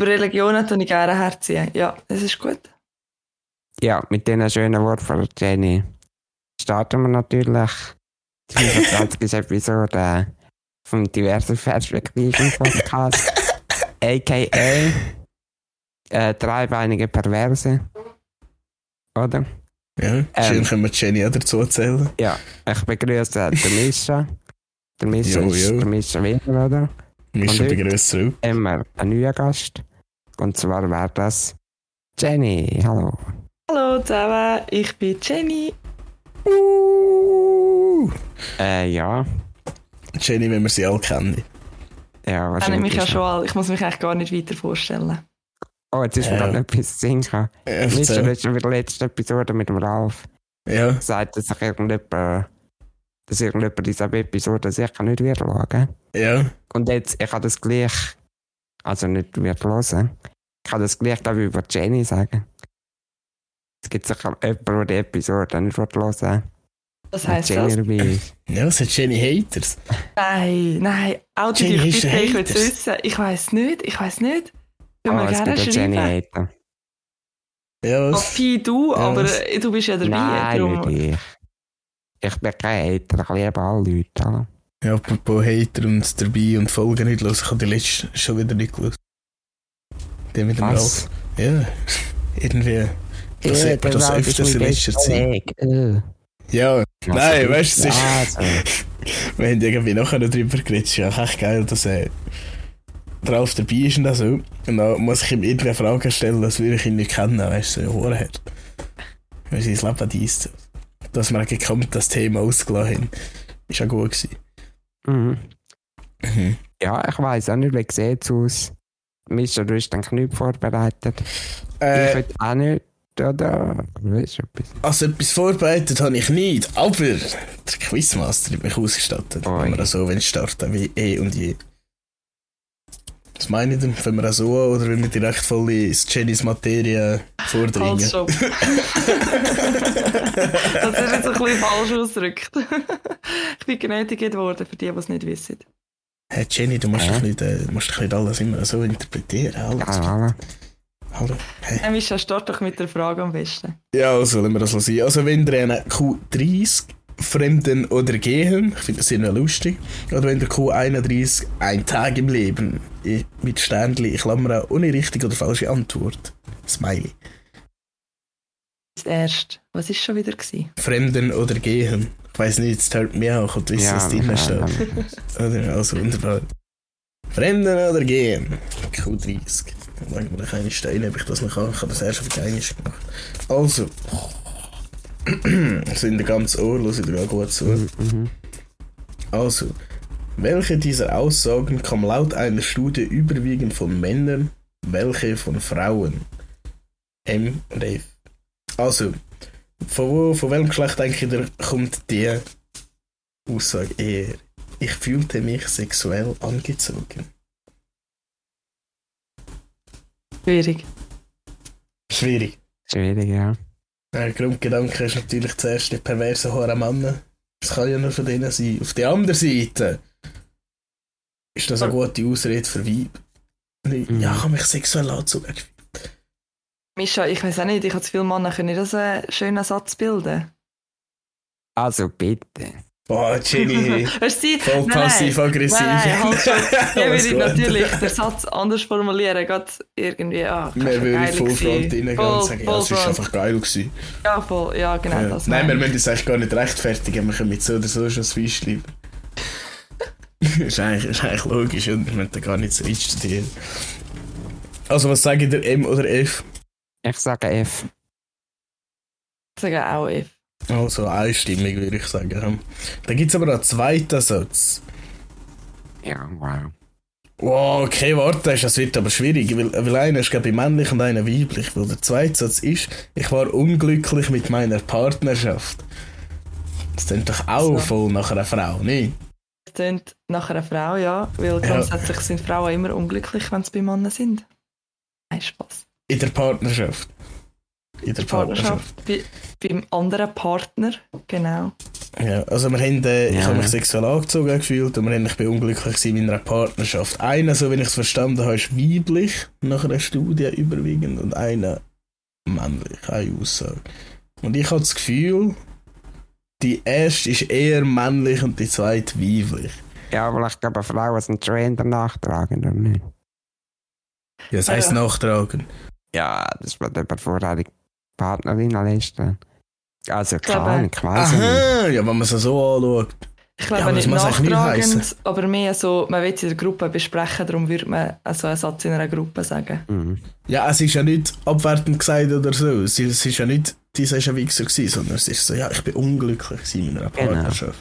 Über Religionen tue ich gerne herziehen. Ja, das ist gut. Ja, mit diesen schönen Worten von Jenny starten wir natürlich die 25. Episode vom diversen Perspektiven Podcast, a.k.a. Äh, dreibeinige Perverse. Oder? Ja, schön Ähm. können wir Jenny auch dazu erzählen. Ja, ich begrüße den Mischa. Der Mischa Jo, ist jo. der Mischa wieder, oder? Mischa begrüßt zurück. Immer ein neuer Gast. Und zwar wäre das Jenny. Hallo. Hallo zusammen, ich bin Jenny. Uh, Äh, ja. Jenny, wenn wir sie alle kennen. Ja, Ich wahrscheinlich. mich ja schon all. Ich muss mich eigentlich gar nicht weiter vorstellen. Oh, jetzt ist mir Ja. gerade etwas zu singen gekommen. Hast schon bei der letzten Episode mit dem Ralf ja. gesagt, dass sich irgendjemand, dass irgendjemand diese Episode sicher nicht wird schauen. ja. Und jetzt, ich habe das gleich, also nicht wird hören, ich kann das gleich, glaube ich, über Jenny sagen. Es gibt sicher jemanden, der die Episode nicht wird hören Was Wenn heisst Jenny das? dabei ist. Ja, es hat Jenny Haters. Nein, nein, Auto Jenny dich ist bitte, ich will es wissen. Ich weiß nicht, ich weiß nicht. Können Oh, wir es gerne einen Jenny schreiben. Hater. Ja, was? Papi, du, Ja, aber du bist ja dabei. Nein, nicht ich. Ich bin kein Hater, ich liebe alle Leute. Hallo. Ja, apropos Hater und dabei und Folgen nicht los. Ich habe die letzte schon wieder nicht gelesen. Die mit dem Was? Ralf. Ja, irgendwie. Das man das öfters in letzter Zeit. Äh. Ja, Nein, weißt du, es ist- Also, wir haben irgendwie nachher noch drüber geredet. Es ist ja echt geil, dass er Ralf dabei ist und so. Und dann muss ich ihm irgendeine Frage stellen, das will ich ihn nicht kennen, weißt du, so Ohren hat. Weil sein Leben dies. Dass wir gekommen das Thema ausgelassen haben. Ist auch gut gewesen. Mhm. Mhm. Ja, ich weiß auch nicht, wie sieht es aus. Mischa, du hast dann nicht vorbereitet. ich Äh, will auch nicht, oder? Weißt du etwas? also etwas vorbereitet habe ich nicht, aber der Quizmaster hat mich ausgestattet. Oi. Wenn wir so wenn starten wie eh und je. Was meine ich denn? Wenn wir auch so oder wenn wir direkt voll ins Jennys Materie vordringen? Halt schon. das ist jetzt ein bisschen falsch ausgedrückt. ich bin genötigt worden, für die, die es nicht wissen. Hey Jenny, du musst Ja. doch nicht, äh, musst doch nicht alles immer so interpretieren. Alles. Ja, hallo. Hallo. Hey. Dann Mischa, start doch mit der Frage am besten. Ja, also lassen wir das so sein. Also wenn ihr eine Q30 Fremden oder Gehen, ich finde das sehr lustig, oder wenn der Q31 ein Tag im Leben mit Sternli, ich Klammer an, ohne richtige oder falsche Antwort. Smiley. Das erste. Was war schon wieder? Gewesen? Fremden oder Gehen. Ich weiß nicht, jetzt hört mich auch, und wissen, was drin nein, steht. Oder, also wunderbar. Fremden oder gehen? Q30. Dann legen wir keine Steine, ob ich das noch kann. Ich habe das erst auf Englisch gemacht. Also. Sind der ganze Ohr, hören dir auch gut zu. Mhm. Also. Welche dieser Aussagen kam laut einer Studie überwiegend von Männern, welche von Frauen? M und F. Also, von, wo, von welchem Geschlecht denke ich, kommt die Aussage eher? Ich fühlte mich sexuell angezogen. Schwierig. Schwierig. Schwierig, ja. Der Grundgedanke ist natürlich zuerst die perverse Haare Männer. Das kann ja nur von denen sein. Auf der anderen Seite ist das eine gute Ausrede für Weib. Mhm. Ja, ich habe mich sexuell angezogen. Mischa, ich weiß auch nicht, ich habe zu viele Männer, können das einen schönen Satz bilden? Also bitte. Boah, Jenny, Weißt du, voll nein, nein. passiv-aggressiv. Nein, nein, halt würden gut. natürlich den Satz anders formulieren, gerade irgendwie, ah, Wir würden voll front reingehen und Voll- sagen, ja, es war einfach geil. Gewesen. Ja, voll, ja, genau Ja. das. Nein, wir müssen das eigentlich gar nicht rechtfertigen. Wir können mit so oder so schon das Wein schreiben. ist, eigentlich, ist eigentlich logisch und wir müssen da gar nicht so einstudieren. Also, was sage ich dir, M oder F? Ich sage F. ich. sage auch F. Also, einstimmig würde ich sagen. ja. Dann gibt es aber noch einen zweiten Satz. Ja, wow. Wow, okay, warte, das wird aber schwierig, weil, weil einer ist, glaube ich, männlich und einer weiblich. Weil der zweite Satz ist, ich war unglücklich mit meiner Partnerschaft. Das klingt doch auch So. voll nach einer Frau, nicht? Das klingt nach einer Frau, ja, weil grundsätzlich sind Frauen immer unglücklich, wenn sie bei Männern sind. Nein, Spaß. In der Partnerschaft. In der Partnerschaft. Partnerschaft bei, beim anderen Partner, genau. Ja, also wir haben, äh, ich Ja. habe mich sexuell angezogen gefühlt und wir haben, ich bin unglücklich in meiner Partnerschaft. Einer, so wie ich es verstanden habe, ist weiblich, nach einer Studie überwiegend, und einer männlich, eine Aussage. Und ich habe das Gefühl, die erste ist eher männlich und die zweite weiblich. Ja, aber ich glaube, Frauen sind schon eher nachtragend, oder nicht? Ja, das heisst Ja. nachtragen. Ja, das wird über vorherige Partnerin leisten. Also, Ahnung, ich nicht. Aha, ja, wenn man es so anschaut. Ich glaube Ja, nicht nicht nachtragend, heissen. aber mehr so, man will es in der Gruppe besprechen, darum würde man also einen Satz in einer Gruppe sagen. Mhm. Ja, es ist ja nicht abwertend gesagt oder so. Es ist, es ist ja nicht, dieser ist ein Wichser gewesen, sondern es ist so, ja, ich bin unglücklich in meiner Genau. Partnerschaft.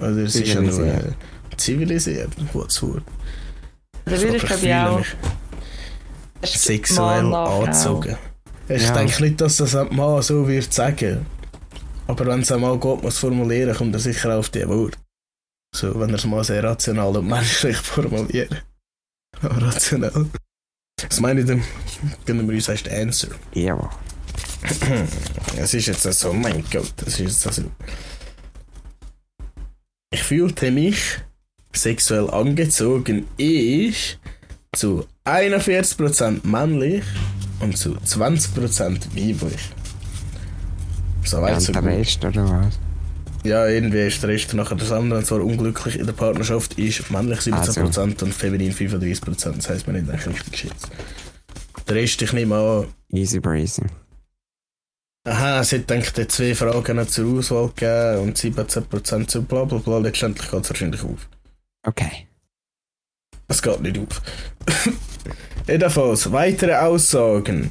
Also es ist ja nur Zivilisiert. äh, zivilisiert, gutes Wort. Da würde ich Aber glaube ich auch sexuell angezogen. Ich Ja. denke nicht, dass das Mann so wird sagen. Aber wenn es einmal Gott muss formulieren, kommt er sicher auf die Wort. So, wenn er es mal sehr rational und menschlich formulieren. Aber rational. Was meine ich denn? Können wir uns erst Answer? Ja. Es ist jetzt so, mein Gott, das ist jetzt so. Ich fühlte mich sexuell angezogen, ich zu 41% männlich und zu 20% weiblich. So Ja, weit so und der gut. Rest, oder was? Ja, irgendwie ist der Rest nachher das andere. Und zwar unglücklich in der Partnerschaft ist männlich 17% und feminin 35%. Das heisst, man nicht eigentlich richtig geschätzt. Der Rest, ich nehme an, Easy breezy. Aha, es hat denke ich zwei Fragen zur Auswahl gegeben und 17% zu bla bla bla. Letztendlich geht es wahrscheinlich auf. Okay. Es geht nicht auf. Jedenfalls, weitere Aussagen.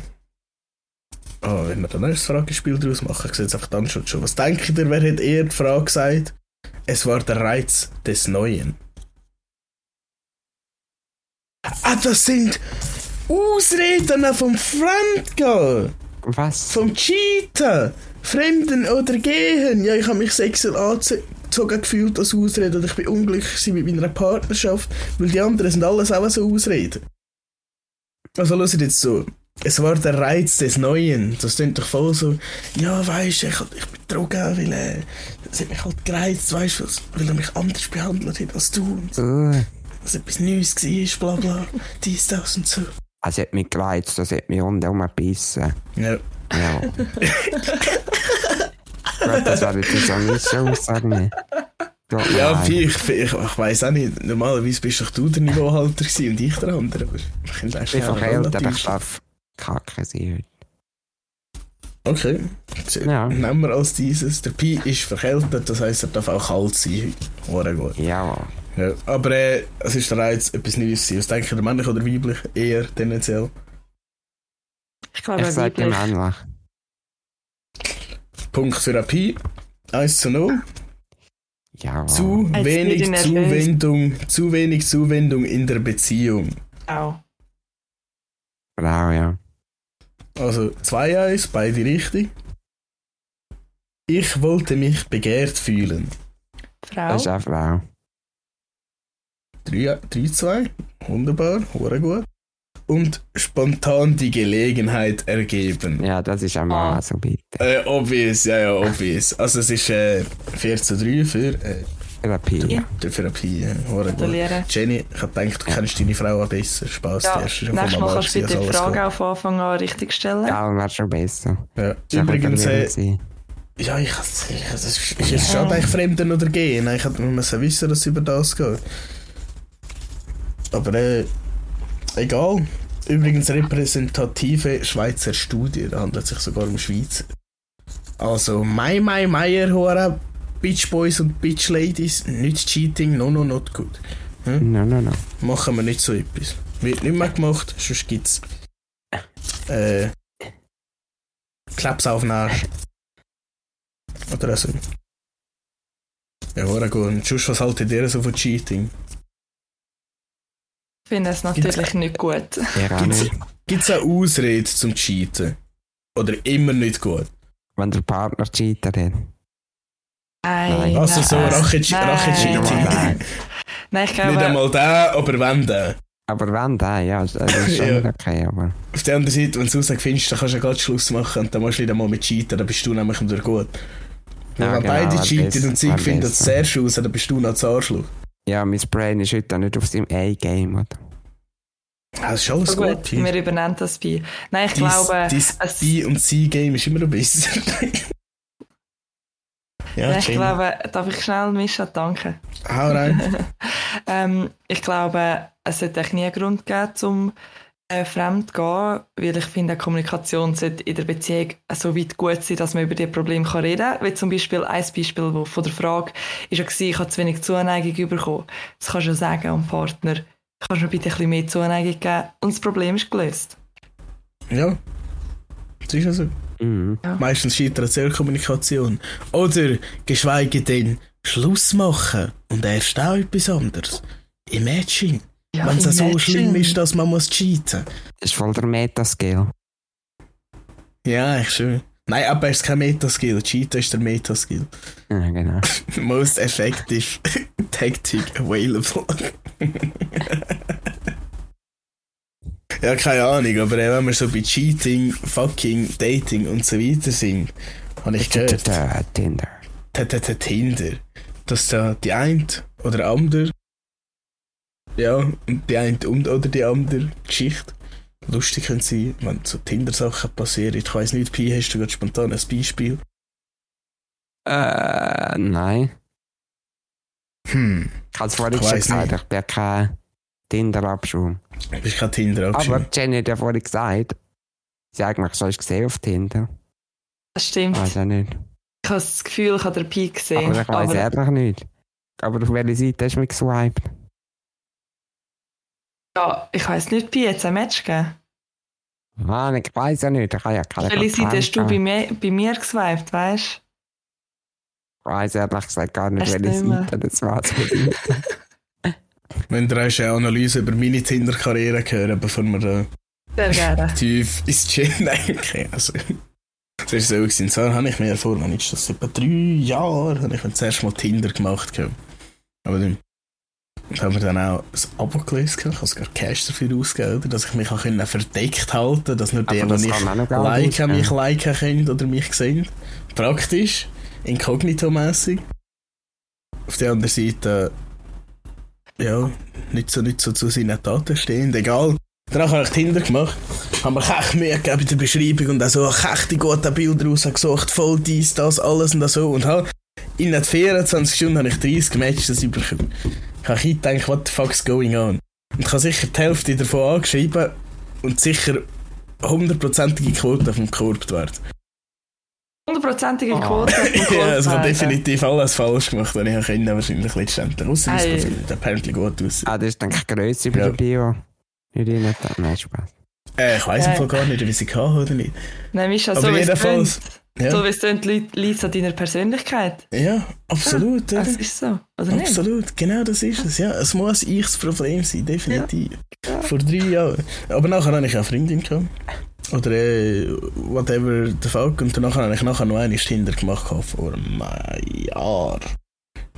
Oh, wenn wir dann erst Fragespiel daraus machen, ich sehe jetzt einfach dann schon schon. Was denkt ihr, wer hat eher die Frage gesagt? Es war der Reiz des Neuen. Ah, das sind Ausreden vom Fremdgehen. Was? Vom Cheaten, Fremden oder Gehen. Ja, ich habe mich sexuell angezogen gefühlt als Ausrede ich bin unglücklich mit meiner Partnerschaft, weil die anderen sind alles auch so Ausreden. Also hört jetzt so. Es war der Reiz des Neuen. Das klingt doch voll so, ja, weißt du, ich, ich bin betrogen, weil äh, es hat mich halt gereizt, du, weil er mich anders behandelt hat als du. Und Uh, dass etwas Neues war, bla bla, dies, das und so. es hat mich gereizt, es hat mich rundherum gebissen. Ja, Ja. Gut, das wäre jetzt so nicht so Aussage. Ja, leid. ich, ich, ich weiß auch nicht. Normalerweise bist doch du der Niveauhalter gewesen und ich der andere. Aber ich bin verkältet, relativ. ich darf kacke sein heute. Okay. Ja. Nehmen wir als dieses. Der Pi ist verkältet, das heisst, er darf auch kalt sein heute. Gut. Ja, Ja. Aber äh, es ist der Reiz, etwas Neues zu sein. Was denke ich, der männlich oder weiblich? Eher tendenziell. Ich glaube, ich sage weiblich. männlich. Punkt für ein Pi. 1 zu 0. Ja, Zu Jetzt wenig. Zuwendung, zu wenig Zuwendung in der Beziehung. Auch. Frau, ja. Also 2-1, beide richtig. Ich wollte mich begehrt fühlen. Frau. Das ist auch Frau. 3-2, wunderbar, hure gut. Und spontan die Gelegenheit ergeben. Ja, das ist auch mal Ah. so bitte. Äh, obvious, ja, ja, obvious. Also es ist äh, 4 zu 3 für, äh, Therapie. Ja. für ein Pi. Hure gut. Gratuliere. Jenny, ich hab gedacht, du kennst deine Frau auch besser. Spaß, Ja, die nächstes Mal kannst du bitte gewesen, die Frage auch von Anfang an richtig stellen. Ja, wäre schon besser. Ja. Übrigens, äh, ja, ich das ist, ist es schon eigentlich Fremden oder Gehen. Ich hätte wissen, dass es über das geht. Aber äh, egal. Übrigens repräsentative Schweizer Studie, da handelt es sich sogar um Schweiz. Also, Mai Mai Meier, Hora, Bitch Boys und Bitch Ladies, nicht Cheating, no no not good. No, no, no. Machen wir nicht so etwas. Wird nicht mehr gemacht, sonst gibt's äh, Klaps auf den Arsch. Oder so. Ja, Hora gut. Und sonst, was haltet ihr so von Cheating? Ich finde es natürlich nicht gut. Gibt's, nicht. gibt's auch Ausrede zum Cheaten? Oder immer nicht gut? Wenn der Partner cheatet hat. Nein, Also so nein, Rache- nein. Rache-Cheating. Nein. Nein, ich Nicht glaube, einmal der, aber wenn der. Aber wenn der, ja, das ist schon Ja. okay, aber. Auf der anderen Seite, wenn du es findest, dann kannst du ja gerade Schluss machen und dann musst du nicht einmal mit cheaten, dann bist du nämlich wieder gut. Ja, wenn genau, beide cheaten und sie finden es sehr schön, dann bist du noch das Arschloch. Ja, mein Brain ist heute auch nicht auf seinem A-Game, oder? Das ist alles So gut. wir übernehmen das bei. Nein, ich Dies, glaube, dies es- B- und C-Game ist immer noch besser. ja, nein, ich glaube, darf ich schnell Mischa danken? Hau rein. ähm, ich glaube, es sollte eigentlich nie einen Grund geben, zum äh, fremd gehen, weil ich finde, die Kommunikation sollte in der Beziehung so weit gut sein, dass man über die Probleme kann reden kann. Wie zum Beispiel ein Beispiel wo von der Frage ist ja gewesen, ich habe zu wenig Zuneigung bekommen. Das kannst du ja sagen am Partner. Kannst du mir bitte ein bisschen mehr Zuneigung geben? Und das Problem ist gelöst. Ja. Das ist ja so. Mhm. Meistens scheitert es an der Kommunikation. Oder geschweige denn Schluss machen und erst auch etwas anderes. Imagine. Ja, Wenn es so schlimm ist, dass man muss cheaten Das ist voll der Metaskill. Ja, eigentlich schon. Nein, aber es ist kein Metaskill. Cheaten ist der Metaskill. Ja, genau. Most effective tactic available. ja, keine Ahnung, aber wenn wir so bei Cheating, Fucking, Dating und so weiter sind, habe ich gehört, Tinder. Tinder. der, der, der Tinder, dass da die eine oder andere, ja, und die eine und oder die andere Geschichte lustig können sein, wenn so Tinder-Sachen passieren. Ich weiß nicht, Pi, hast du gerade spontan ein Beispiel? Äh, nein. Hm, Ich habe es vorhin Ich schon gesagt, nicht. ich bin kein Tinder-Abschaum. du bist kein tinder Aber Jenny hat ja vorhin gesagt, sie hat eigentlich schon gesehen auf Tinder. Das stimmt. Weiß auch nicht. Ich habe das Gefühl, ich habe den Peak gesehen. Aber ich weiß aber ehrlich nicht. Aber auf welche Seite hast du mich geswiped? Ja, ich weiß nicht, Pi, jetzt ein Match gegeben. Mann, ich weiß ja nicht. Ich habe ja keine Welche Seite hast du bei mir, bei mir geswiped, weißt Ich weiß ehrlich gesagt gar nicht, du welche? Seite das war. Wenn du hast eine Analyse über meine Tinder-Karriere hören, bevor wir du? Gerne. tief ins Gym denken. Also, das ist so gewesen. So habe ich mir vor, wann ist das? Etwa drei Jahre habe ich mir zuerst mal Tinder gemacht. gehabt. Aber dann haben wir dann auch ein Abo gelöst. Ich habe sogar Cash dafür ausgegeben, dass ich mich auch verdeckt halten konnte, dass nur die, die mich liken, nicht, mich liken können oder mich sehen. Praktisch, inkognito-mässig. Auf der anderen Seite, ja, nicht so, nicht so zu seinen Taten stehen, egal. Danach habe ich Tinder gemacht, habe mir echt Mühe gegeben in der Beschreibung und auch so echt die guten Bilder rausgesucht, voll dies, das, alles und das so. Und in den 24 Stunden habe ich 30 Matches bekommen. Ich habe gedacht, what the fuck's going on? Und ich habe sicher die Hälfte davon angeschrieben und sicher hundertprozentige Quote vom Korbwert. Hundertprozentige Oh. Quote. ja, also ich habe definitiv alles falsch gemacht, was ich können, wahrscheinlich letztendlich. Ei. Profil, der apparently gut aus. Ah, das ist, denke ich, grösser bei Ja. der Bio. Nicht in der Nein, Spaß. Äh, ich weiss Ja. im Fall gar nicht, wie sie hatte oder nicht. Nein, Mischa, Aber so es jedenfalls- Ja, so wie es liegt an deiner Persönlichkeit. ja absolut. oder? Das ist so, oder nicht? Absolut, genau das ist es. Ja, es muss ich das Problem sein, definitiv. Ja. Vor drei Jahren. Aber nachher hatte ich eine Freundin. Gehabt. Oder äh, whatever the fuck. Und danach habe ich nachher noch eine Tinder gemacht vor einem Jahr.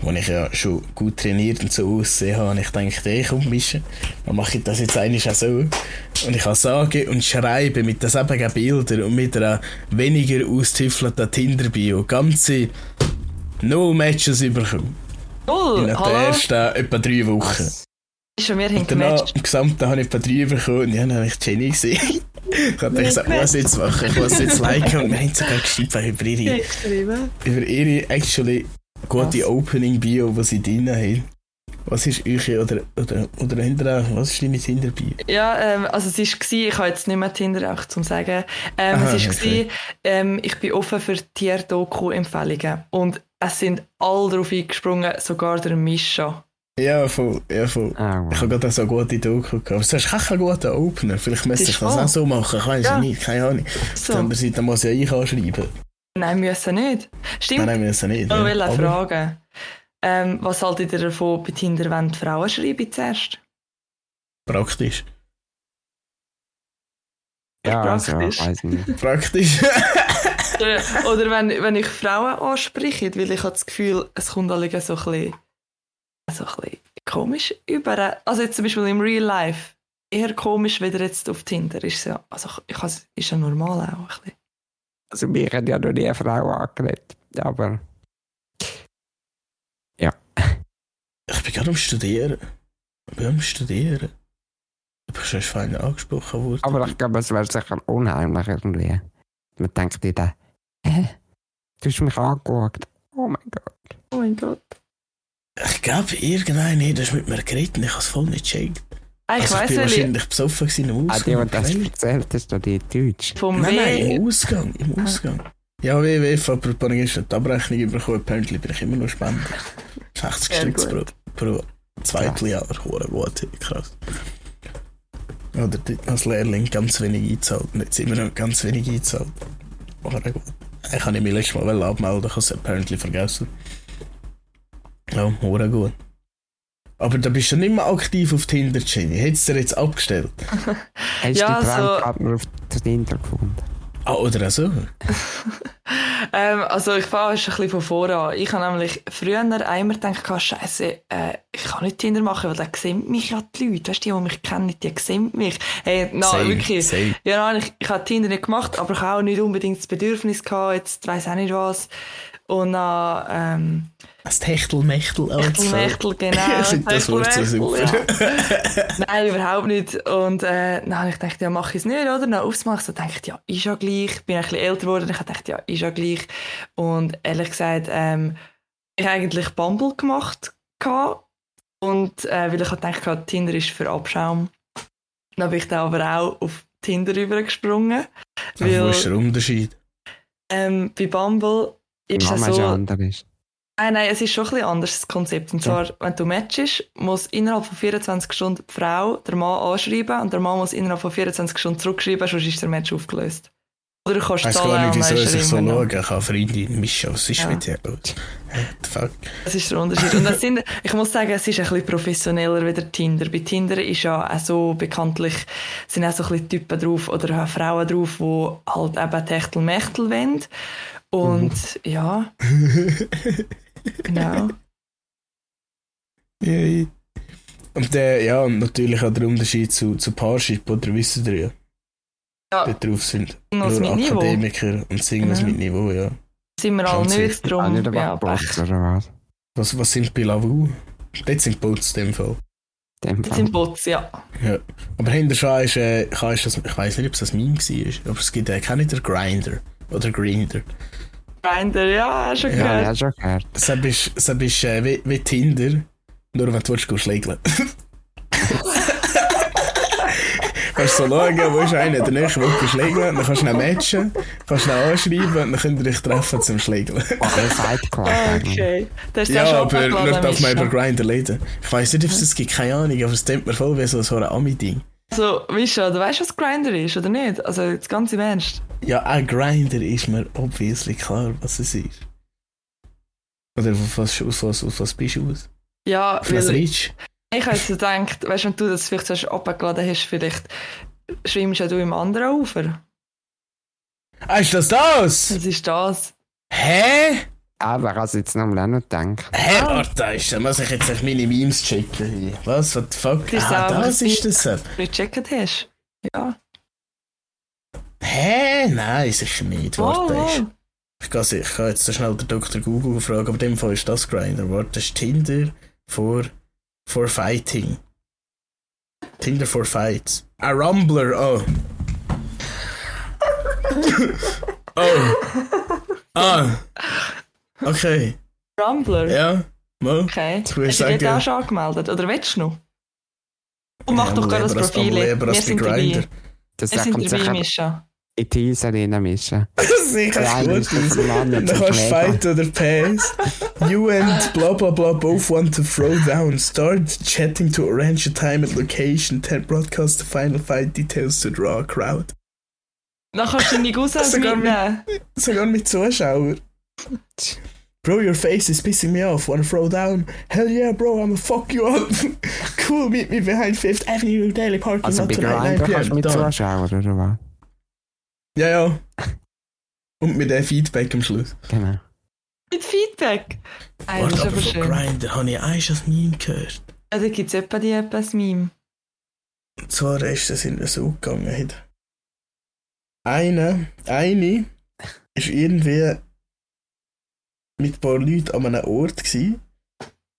Wo ich ja schon gut trainiert und so aussehe habe. Und ich dachte, ey, komm, mischen. Dann mache ich das jetzt eigentlich auch so. Und ich kann sagen und schreiben mit denselben Bildern und mit einer weniger austüffelten Tinder-Bio ganze null Matches bekommen. Null, In den hallo? ersten etwa drei Wochen. Was? Ist haben Und danach, im Gesamten habe ich etwa drei bekommen und ja, dann habe ich Jenny gesehen. Ich habe gesagt, ich muss jetzt machen, ich muss jetzt liken und wir haben sogar geschrieben über ihre, über ihre actually gute Was? Opening-Bio, die sie drin haben. Was ist eure, oder, oder, oder hinterher, was ist deine Tinder-Bio? Ja, ähm, also es war, ich habe jetzt nicht mehr Tinder auch zum sagen, ähm, Aha, es war, okay. ähm, ich bin offen für Tier-Doku-Empfehlungen und es sind alle darauf eingesprungen, sogar der Mischa. Ja, voll, ja, voll. Ich wow. habe gerade so gute Doku gehabt. Aber es ist echt ein guter Opener. Vielleicht müsste ist ich das voll. auch so machen, ich weiß Ja. nicht, keine Ahnung. Auf der So. anderen Seite muss ja ich anschreiben. Nein, müssen nicht. Stimmt, Nein, nein, müssen nicht. ich ja. will Aber- fragen. Ähm, was haltet ihr davon bei Tinder, wenn die Frauen schreiben zuerst? Praktisch. Ja, also, praktisch. nicht. Praktisch. Oder, oder wenn, wenn ich Frauen anspreche, weil ich habe das Gefühl, es kommt alle so ein bisschen, so ein bisschen komisch über. Also jetzt zum Beispiel im Real Life. Eher komisch, wieder jetzt auf Tinder. Ist ja, also ich ist ja normal auch ein bisschen. Also, mich hat ja noch nie eine Frau angeredet. Aber Ja. Ich bin gerade am Studieren. Ich bin am Studieren. Du bist schon fein angesprochen worden. Aber ich glaube, es wäre sicher unheimlich irgendwie. Man denkt wieder, hä? Du hast mich angeschaut. Oh mein Gott. Oh mein Gott. Ich glaube, irgendein hat das mit mir geredet und ich habe es voll nicht gecheckt. Ah, ich Also ich weiss bin welche. wahrscheinlich besoffen gewesen im Ah, die, Ausgang. die das Nein, erzählt hast, du die Deutsch. Vom nein, nein, im Ausgang. Im Ausgang. Ja, WWF, aber ein gestern die Abrechnung bekommen. Apparently bin ich immer noch Spender. 60 Sehr Stutz pro, pro Zweiteljahr. Hure gut, krass. Oder dort als Lehrling ganz wenig eingezahlt. Und jetzt immer noch ganz wenig eingezahlt. Hure gut. Ich habe mich letztes Mal abmelden, ich habe es apparently vergessen. Ja, hure gut. Aber da bist du nicht mehr aktiv auf Tinder, Jenny. Hättest du dir jetzt abgestellt? Hast Ja, du den so- Traumpartner auf Tinder gefunden? Ah, oder so? Ähm, also ich fange schon ein bisschen von voran. Ich habe nämlich früher einmal gedacht, Scheiße, äh, ich kann nicht Tinder machen, weil da sehen mich ja die Leute. Weißt du, die, die mich kennen, die sehen mich. Hey, na, Same, wirklich. same. Ja, nein, ich, ich habe Tinder nicht gemacht, aber ich habe auch nicht unbedingt das Bedürfnis gehabt, jetzt weiss auch nicht was. Und dann, ähm, Das Techtelmechtel Techtelmechtel, genau. Das Wort so Techtelmechtel, ja. Nein, überhaupt nicht. Und äh, dann habe ich gedacht, ja, mache ich es nicht, oder? Dann aufgemacht, so dachte ich, ja, ist ja gleich. Ich bin ein bisschen älter geworden, ich habe gedacht, ja, ist ja gleich. Und ehrlich gesagt, ähm, ich habe eigentlich Bumble gemacht. gehabt. Und äh, weil ich habe gedacht, Tinder ist für Abschaum. Dann bin ich dann aber auch auf Tinder rübergesprungen. Wo Weil ist der Unterschied? ähm, bei Bumble ist es ist so... anders. Nein, nein, es ist schon ein bisschen anders, das Konzept. Und zwar, wenn du matchst, muss innerhalb von 24 Stunden die Frau den Mann anschreiben und der Mann muss innerhalb von 24 Stunden zurückschreiben, sonst ist der Match aufgelöst. Oder du kannst Ich weiß gar nicht, wieso ich so schaue. Ich habe Freundin, Mischa, was ist Ja. mit dir los? The fuck? Das ist der Unterschied. Und das sind, ich muss sagen, es ist ein bisschen professioneller wie der Tinder. Bei Tinder ist ja auch so bekanntlich, sind auch so ein bisschen Typen drauf oder auch Frauen drauf, die halt eben Techtelmechtel wollen. Und Mhm. ja. genau. Ja, Und der, ja, und natürlich auch der Unterschied zu, zu Parship, oder wissen ihr ja, Ja, dort drauf sind nur mit Niveau. Akademiker und Singles Ja. mit Niveau, ja. sind wir alle nicht drum. Nicht ja. Bots oder was? Was, was sind bei Lavu? Dort sind Boats in dem Fall. Dem Das Fall. sind Bots, ja. Ja. Aber hinter schon ist, äh, kannst das, ich weiß nicht, ob es das Meme war, aber es gibt, äh, ihr den Grinder? Oder Grinder? Grinder, ja, hast du schon Ja, gehört. ja, schon gehört. Das ist, das ist äh, wie, wie Tinder, nur wenn du willst, schlägeln. kannst so schauen, wo ist einer der nächste, der schlägeln dann kannst du ihn matchen, kannst ihn anschreiben und dann könnt ihr euch treffen zum Schlägeln. Der Fight. Okay. Das ist ja, aber nur darf man über Grinder reden. Ich weiss nicht, ob es das gibt, keine Ahnung, aber es klingt mir voll wie so, so ein Ami-Ding. Also, Mischa, du weißt, was Grinder ist, oder nicht? Also, jetzt ganz im Ernst. Ja, ein Grinder ist mir obviously klar, was es ist. Oder auf was, auf was, auf was bist du aus? Ja, Auf was Ritsch? ich habe jetzt so gedacht, weißt du, wenn du das vielleicht zuerst abgeladen hast, vielleicht schwimmst ja du im anderen Ufer. Ah, ist das das? Was ist das? Hä? Aber ich habe es jetzt noch mal auch noch gedacht. Hä? Warte, ist, da muss ich jetzt echt meine Memes checken hier. Was? What the fuck? Das ist ah, das ist das. Du nicht gecheckt hast. Ja. Hä? Nein, sicher nicht. Warte, Wohl, ist, wohl. ich, kann, ich kann jetzt so schnell den Dr. Google fragen, aber in dem Fall ist das Grinder. Warte, das ist Tinder for, for Fighting. Tinder for Fights. A Rumbler, oh. oh. Ah. Okay. Rumbler. Ja. Mal. Okay. Ich Hast du dich sagen- auch schon angemeldet? Oder willst du noch? Und mach Ja, doch am gerade das Profil. Wir sind dabei. Grindr. Das Wir sind dabei, Mischa. in die User mischen. Sicher gut. ist Mann Dann kannst du fight oder pass. You and blah blah blah both want to throw down. Start chatting to arrange a time and location. Then broadcast the final fight details to draw a crowd. Dann kannst du Sogar mit- mitnehmen. Sogar mit Zuschauern. Bro, your face is pissing me off. Wanna throw down? Hell yeah, bro, I'ma fuck you up. cool, meet me behind Fifth Avenue Daily Parking Also lot tonight, 9 Grindr kannst du p.m. mit Done. Zuschauern, oder was? Ja, ja. Und mit dem Feedback am Schluss. Genau. Mit Feedback. Nein, das Warte, aber von. Grindr habe ich eins als Meme gehört. Ja, da gibt es etwa die etwas Meme. Und zwar ist das in so gegangen. Eine, eine ist irgendwie mit ein paar Leuten an einem Ort gsi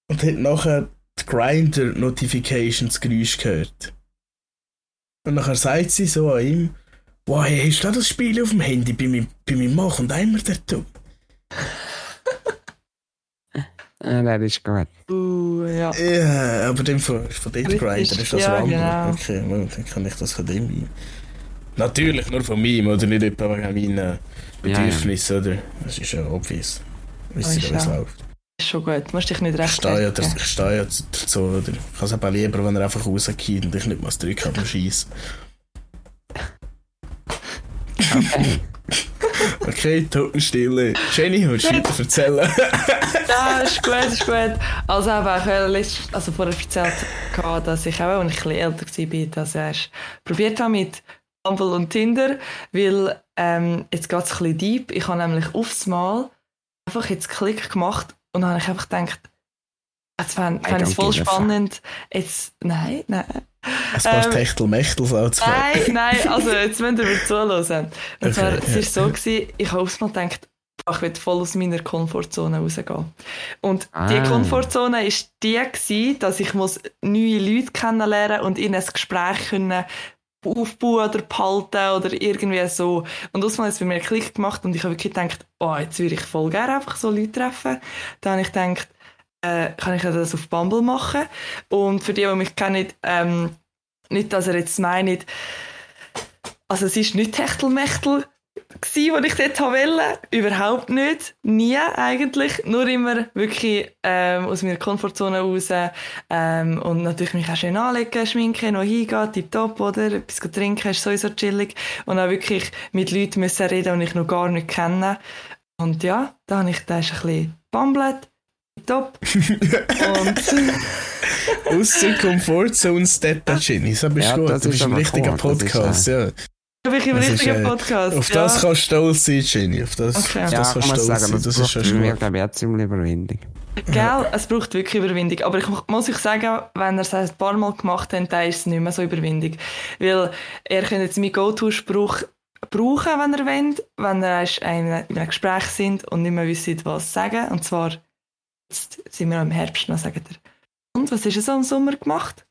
und hat nachher die Grinder-Notifications Geräusch gehört. Und nachher sagt sie so an ihm, wow, hey, hast du das Spiel auf dem Handy bei meinem, bei meinem Mann und einmal dazu? Ja, das ist gut. Uh, ja. Ja, aber dem von, von dort Richtig, Grinder ist das ja, andere. genau. Okay, dann kann ich das von dem ein. Natürlich nur von mir, oder nicht etwa wegen meinen Bedürfnissen, oder? Das ist ja obvious. Oh, ihr, wie es läuft? Ist schon gut. Du musst dich nicht Ich stehe ja, ja dazu, oder? Ich kann es aber lieber, wenn er einfach rausgeht und ich nicht mal das Drück habe. Okay. Okay, Totenstille. Jenny, willst du weiter erzählen? Ja, ist gut, ist gut. Also eben, ich habe also vorher erzählt, dass ich auch, als ich ein bisschen älter war, dass ich probiert habe mit Bumble und Tinder, weil ähm, jetzt geht es ein bisschen deep. Ich habe nämlich aufs Mal einfach jetzt Klick gemacht und dann habe ich einfach gedacht, jetzt fände I ich es voll spannend. Jetzt, nein, nein. Ein paar Ähm, Techtelmechtels anzufangen. Nein, nein, also jetzt müsst ihr mir zuhören. Und Okay, zwar, ja. es war so, gewesen, ich habe aufs Mal gedacht, ich will voll aus meiner Komfortzone rausgehen. Und die Ah. Komfortzone war die, gewesen, dass ich muss neue Leute kennenlernen und in ein Gespräch können aufbauen oder behalten oder irgendwie so. Und Mal hat es bei mir Klick gemacht und ich habe wirklich gedacht, oh, jetzt würde ich voll gerne einfach so Leute treffen. Dann habe ich gedacht, äh, kann ich das auf Bumble machen? Und für die, die mich kennen, ähm, nicht, dass er jetzt meint, also es ist nicht Techtelmechtel gsi, was ich dort haben wollte. Überhaupt nicht. Nie eigentlich. Nur immer wirklich ähm, aus meiner Komfortzone raus. Ähm, und natürlich mich auch schön anlegen, schminken, noch hingehen, tipptopp, oder? Etwas trinken, ist sowieso chillig. Und auch wirklich mit Leuten müssen reden, die ich noch gar nicht kenne. Und ja, da habe ich da ein bisschen bumblet. Top. und Aus der Komfortzone steppen, Jenny. Das ist Ja, Du ist bist ein richtiger cool, das ist, Podcast, ja. Wirklich im Das ist, richtigen äh, Podcast. Auf ja. das kannst du stolz sein, Jenny. Auf das, Okay. auf Ja, das ich kannst du stolz sagen, sein. das, Das ist schon mir, gut. glaube ich, auch ziemlich Überwindung. Gell, es braucht wirklich Überwindung. Aber ich muss euch sagen, wenn er es ein paar Mal gemacht hat, dann ist es nicht mehr so Überwindung. Weil er könnte jetzt meinen Go-To-Spruch brauchen, wenn er will, wenn er in einem in einem Gespräch sind und nicht mehr wissen, was sagen. Und zwar, jetzt sind wir im Herbst, dann sagt er, und was hast du so im Sommer gemacht?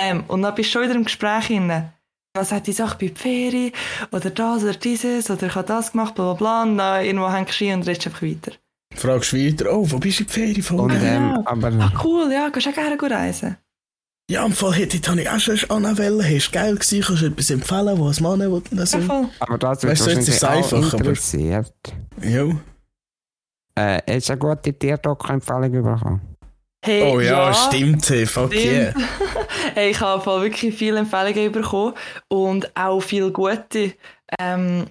Ähm, und dann bist du schon wieder im Gespräch hinein. Was hat die Sache bei der Ferien? Oder das oder dieses? Oder ich habe das gemacht, bla bla bla. Und dann irgendwo hängst du ein und redest einfach weiter. Fragst weiter, oh, wo bist du in die Ferien von? Und, ähm, Ja. aber Ah, cool, ja, gehst auch gerne gut reisen. Ja, im Fall hätte ich auch schon anwählen. Hast geil gewesen, kannst du etwas empfehlen, wo ein Mann will. Das Ja, voll. Aber das wird Weißt du, jetzt ist es wahrscheinlich auch einfach, aber- interessiert. ja. Äh, hast du eine gute Tierdoku-Empfehlung bekommen? Hey, Oh ja, stimmt, hey, fuck yeah. Stimmt. hey, ich habe wirklich viele Empfehlungen bekommen und auch viele gute. Ähm,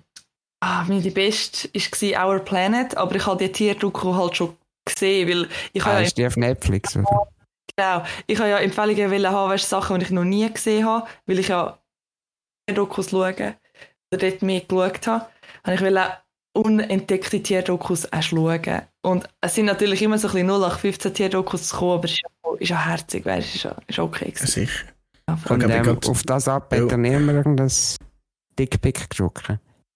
ah, meine beste war Our Planet, aber ich habe die Tierdoku halt schon gesehen, weil ich Ah, habe ja, ist die auf Netflix, oder? genau, ich habe ja Empfehlungen wollen haben, weißt, Sachen, die ich noch nie gesehen habe, weil ich ja Tierdokus schaue oder dort mehr geschaut habe. Und ich will unentdeckte Tierdokus auch schauen. Und es sind natürlich immer so ein bisschen 0815 Tierdokus gekommen, aber es ist ja, ist ja herzig, weißt, ist ja, ist okay gewesen. Sicher. Ja, ich ähm, auf das ab hat Ja. er niemand irgendein Dickpick gedruckt.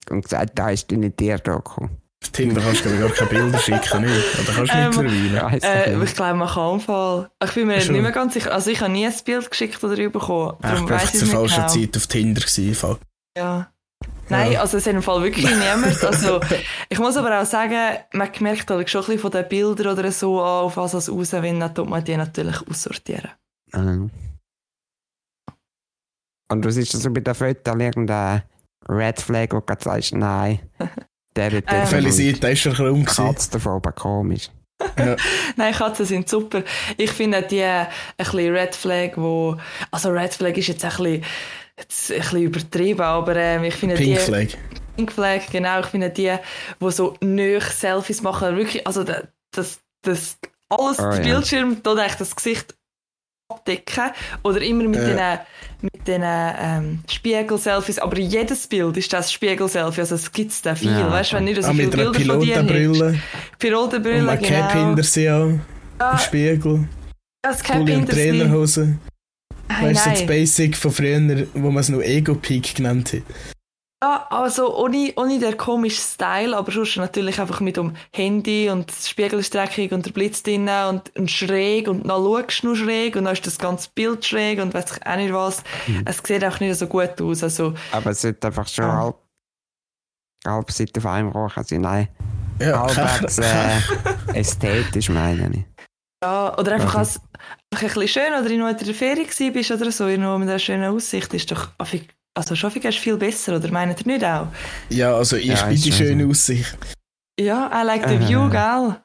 Und gesagt, da ist deine Tierdoku. Auf Tinder kannst du gar keine Bilder schicken, nicht? Oder kannst du Ähm, mittlerweile? Äh, ich glaube, man kann Fall. Ich bin mir Schon. nicht mehr ganz sicher. Also, ich habe nie ein Bild geschickt oder bekommen. Ich ich zur falschen genau. Zeit auf Tinder gewesen. Ja. Nein, Ja. also es ist im Fall wirklich niemand. Also, ich muss aber auch sagen, man merkt halt schon ein bisschen von den Bildern oder so an, auf was es rauswindet, dann tut man die natürlich aussortieren. Ähm. Und was ist das so bei den Fotos? Irgendein Red Flag, wo du sagst, nein. Der hat Ähm. Seite ist schon krumm gewesen? Katz davon, aber komisch. Nein, Katzen sind super. Ich finde die äh, ein bisschen Red Flag, wo, also Red Flag ist jetzt ein bisschen, jetzt ein bisschen übertrieben, aber ähm, ich finde Pink die... Flag. Pink Flag, genau. Ich finde die, die so nöch Selfies machen, wirklich, also das, das, alles, Ah, der ja. Bildschirm, da eigentlich das Gesicht abdecken. Oder immer mit Ja. den, mit den ähm, Spiegel-Selfies. Aber jedes Bild ist das Spiegel-Selfie, also es gibt da viel. Ja. weißt du, wenn nicht so Ah, viele Bilder von dir. Pilotenbrille. Pilotenbrille, Und eine Cap genau. hinter sie an. Ja, Im Spiegel. das Cap Pulli und hinter sie. Trainerhose. Weißt du, das. Basic von früher, wo man es noch Ego-Peak genannt hat. Ja, also ohne, ohne den komischen Style, aber sonst natürlich einfach mit dem Handy und Spiegelstreckung und der Blitz drin und, und schräg und dann schaust du noch schräg und dann ist das ganze Bild schräg und weiß ich auch nicht was. Es sieht auch nicht so gut aus. Also, Aber es sollte einfach schon Ja. halb, halb Seite auf einem Rohr sein. Nein, Ja, halbwegs äh, ästhetisch meine ich. Ja, oder einfach als einfach ein bisschen schön oder in der Ferien gewesen bist oder so, mit einer schönen Aussicht, ist doch also schon viel viel besser, oder meint ihr nicht auch? ja, also ich Ja, bin ist die schöne so. Aussicht. Ja, I like the Äh. view, gell?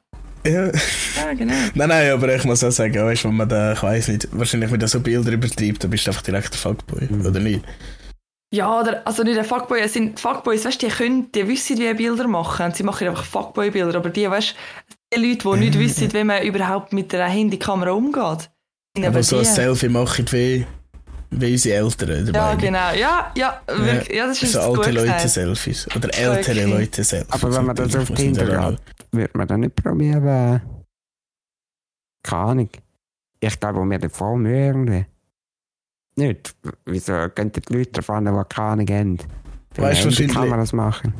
Ja. Ja, genau. Nein, nein, aber ich muss auch sagen, weißt, wenn man da, ich weiß nicht, wahrscheinlich mit so Bilder übertreibt, dann bist du einfach direkt der Fuckboy, Mhm. oder nicht? Ja, oder, also nicht ein Fuckboy, es sind Fuckboys, weißt du, die können, die wissen, wie Bilder machen. Und sie machen einfach Fuckboy-Bilder. Aber die, weißt die Leute, die nicht wissen, wie man überhaupt mit einer Handykamera umgeht. Aber aber so ein. Selfie machen wie, wie unsere Eltern, oder Ja, meine? genau. Ja, ja, wirklich. Ja, das ist so alte. Leute-Selfies. Oder ältere Okay. Leute-Selfies. Aber wenn man das auf Tinder hat, würde man dann nicht probieren, keine Ahnung. Ich glaube, wir haben voll Mühe irgendwie. Nicht. Wieso gehen die Leute davon, die keine Ahnung haben? Weißt du, wahrscheinlich- man das machen?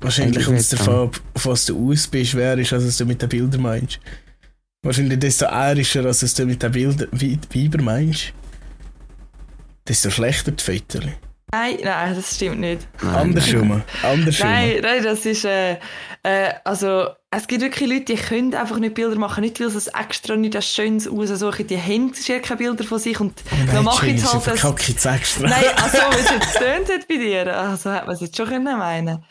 Wahrscheinlich kommt es davon ab, auf was du aus bist, wer ist, als du mit den Bildern meinst. Wahrscheinlich desto erischer, als du mit den Bildern Wie- Weiber meinst. Desto schlechter die Fotos. Nein, nein, das stimmt nicht. Nein, Andersrum. Andersrum. Nein, nein, das ist, äh, äh, also, es gibt wirklich Leute, die können einfach nicht Bilder machen, nicht weil sie es extra nicht als Schönes raussuchen. Die haben schier keine Bilder von sich und dann mache ich jetzt halt das. Jetzt extra. Nein, also, wie es jetzt tönt bei dir, also hat man es jetzt schon können meinen.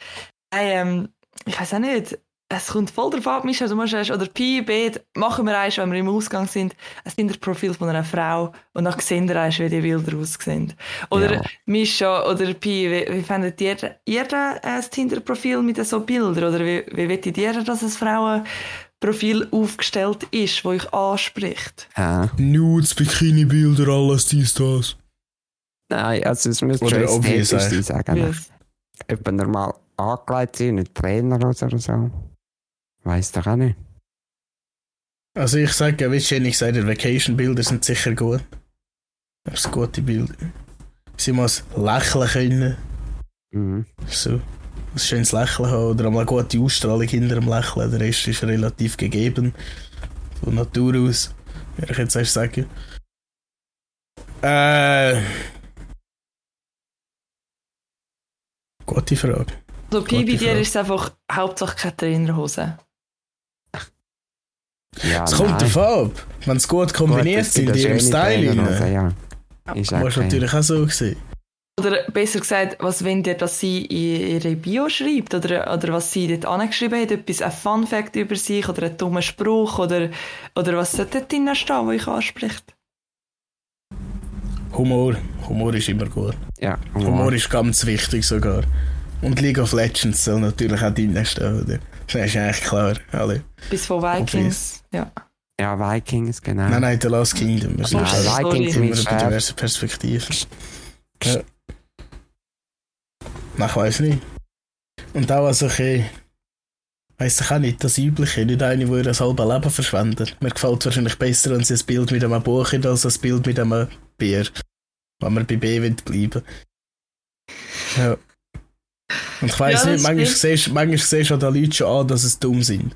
Nein, ähm, ich weiß auch nicht. Es kommt voll drauf ab, Micha, du musst erst, oder Pi, B, machen wir eins, wenn wir im Ausgang sind, ein Tinder-Profil von einer Frau und dann sehen wir eins, wie die Bilder aussehen. Oder Ja. Mischa oder Pi, wie, wie findet ihr, ihr äh, das Tinder-Profil mit so Bildern? Oder wie, wie wollt ihr, dass ein Frauenprofil aufgestellt ist, das euch anspricht? Ja. Nudes, Bikini-Bilder, alles dies, das. Nein, also es müsste schon ästhetisch sein, sagen es- Etwa normal angelegt sein, nicht Trainer oder so. Weiss doch auch nicht. Also ich sage, wie Jenny gesagt hat, Vacation-Bilder sind sicher gut. Das sind gute Bilder. Sie muss lächeln können. Mhm. So. Ein schönes Lächeln haben oder einmal eine gute Ausstrahlung hinter dem Lächeln. Der Rest ist relativ gegeben. Von Natur aus. Würde ich jetzt erst sagen. Äh. Gute Frage. So, Pi, bei dir ist es einfach Hauptsache keine Trainerhose. Ja, Es kommt davon ab. Wenn es gut kombiniert Gut, sind in ihrem Style. Rein, Ja. Ist War okay. natürlich auch so gewesen. Oder besser gesagt, was wollt ihr, dass sie in ihre Bio schreibt? Oder, oder was sie dort angeschrieben hat? Etwas, ein Fun-Fact über sich oder ein dummer Spruch? Oder, oder was sollte dort drin stehen, was euch anspricht? Humor. Humor ist immer gut. Ja, Humor ist ganz wichtig sogar. Und League of Legends soll natürlich auch drin stehen. Oder? Das ist eigentlich klar. Alle. Bis von Vikings. Ja. Ja, Vikings, genau. Nein, nein, The Last Kingdom. Wir sind Nein. Vikings immer mit über Schwert. diverse Perspektiven. Ja. Nein, ich weiß nicht. Und auch also ich weiss ich auch nicht, das Übliche, nicht eine, die ihr das halbe Leben verschwendet. Mir gefällt es wahrscheinlich besser, wenn sie ein Bild mit einem Buch hat, als ein Bild mit einem Bier. Wenn man bei B bleiben. Ja. Und ich weiss Ja, nicht, manchmal siehst, manchmal siehst du den Leuten schon an, dass sie dumm sind.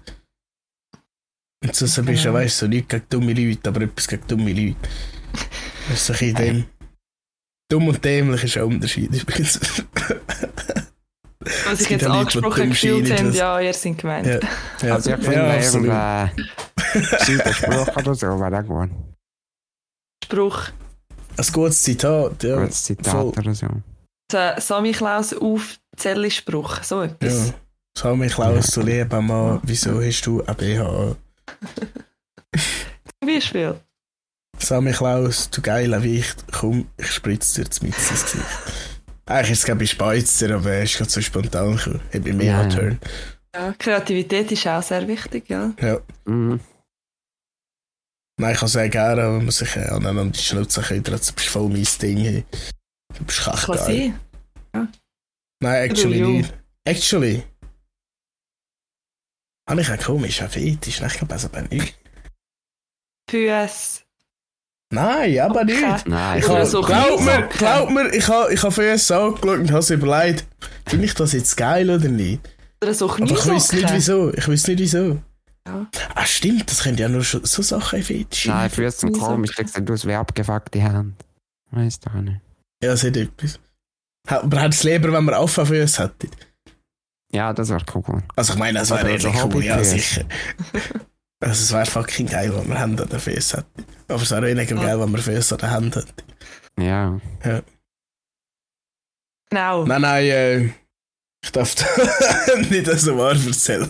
Und so, so bist du, Genau. weißt du, so nicht gegen dumme Leute, aber etwas gegen dumme Leute. Das ist so ein dem. Dumm und dämlich ist ein Unterschied übrigens. Was gibt jetzt ja Leute, die angesprochen gefühlt das- ja, ihr seid gemeint. Ja. Ja, Also ich finde, ja, irgendein gescheiter Spruch oder so wäre auch gut. Spruch. Ein gutes Zitat, ja. Gutes Zitat voll. oder so. Der Sammy Klaus auf Spruch. So etwas. Ja. Schau mich Klaus Ja. zu lieben, Mann. Wieso hast du ein BH? Zum Beispiel. Sammy Klaus, du geiler Wicht, komm, ich spritze dir das mit ins Gesicht. Eigentlich ist es glaube ich Speizer, aber er ist gerade so spontan gekommen. Ich bin mehr Ja, ja. Turn. Ja, Kreativität ist auch sehr wichtig, ja. Ja. Mhm. Nein, ich kann sehr gerne, wenn man sich äh, aneinander die Schnauze ködert. Das ist voll mein Ding. hey. Du bist echt Kann sein. Nein, actually Du, du. nicht. Actually. Habe ich einen komischen Fetisch? Nein, ich glaube also aber nicht. Füße. Nein, aber nicht. Nein, Ich habe, so glaub mir, glaub mir, ich habe, ich habe Füße angeschaut und habe es überlegt. finde ich das jetzt geil oder nicht? Oder so Aber ich weiß nicht wieso. Ich weiß nicht wieso. Ja. Ah, stimmt, das können ja nur schon so Sachen fetisch. Nein, Füße sind komisch, die sehen aus wie abgefuckte Hände. Weißt du auch nicht. Ja, es hat etwas. Aber hat es lieber, wenn man Affenfüße hätte? Ja, das wäre cool. Also ich meine, das wäre ehrlich cool, ja sicher. Also es wäre fucking geil, wenn man Hände an den Füßen hätte. Aber es wäre weniger geil, wenn man Füße an den Händen hätte. Ja. Genau. Nein, nein, äh, ich darf da nicht so wahr erzählen.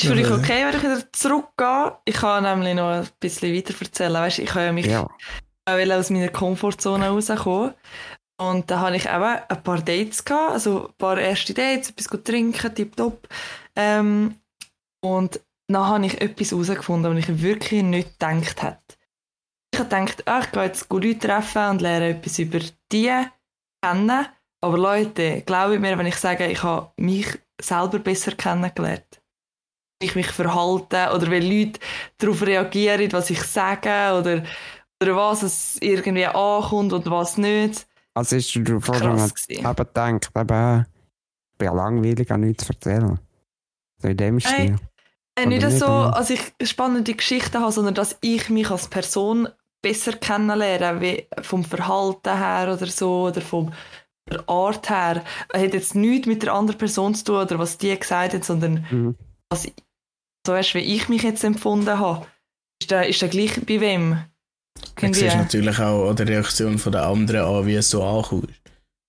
Ist für dich okay, wenn ich wieder zurückgehe? Ich kann nämlich noch ein bisschen weiter erzählen. Weißt, ich habe ja mich Ja. Auch will aus meiner Komfortzone rauskommen. Und da hatte ich eben ein paar Dates gehabt, also ein paar erste Dates, etwas trinken, tipptopp. Ähm, und dann habe ich etwas herausgefunden, was ich wirklich nicht gedacht hätte. Ich habe gedacht, ah, ich gehe jetzt gut Leute treffen und lerne etwas über die kennen. Aber Leute, glaubt mir, wenn ich sage, ich habe mich selber besser kennengelernt. Wie ich mich verhalte oder wie Leute darauf reagieren, was ich sage oder, oder was es irgendwie ankommt und was nicht. Also ist du vorher aber gedacht, eben, ich bin ja langweilig, an nichts zu erzählen. So in dem Stil. Äh, nicht nicht, so, als ich spannende Geschichten habe, sondern dass ich mich als Person besser kennenlerne, wie vom Verhalten her oder so, oder vom der Art her. Es hat jetzt nichts mit der anderen Person zu tun oder was die gesagt hat, sondern Mhm. was, so erst wie ich mich jetzt empfunden habe. Ist der, ist der gleich bei wem? Du Irgendwie. siehst natürlich auch an der Reaktion von der anderen an, wie es so ankommt.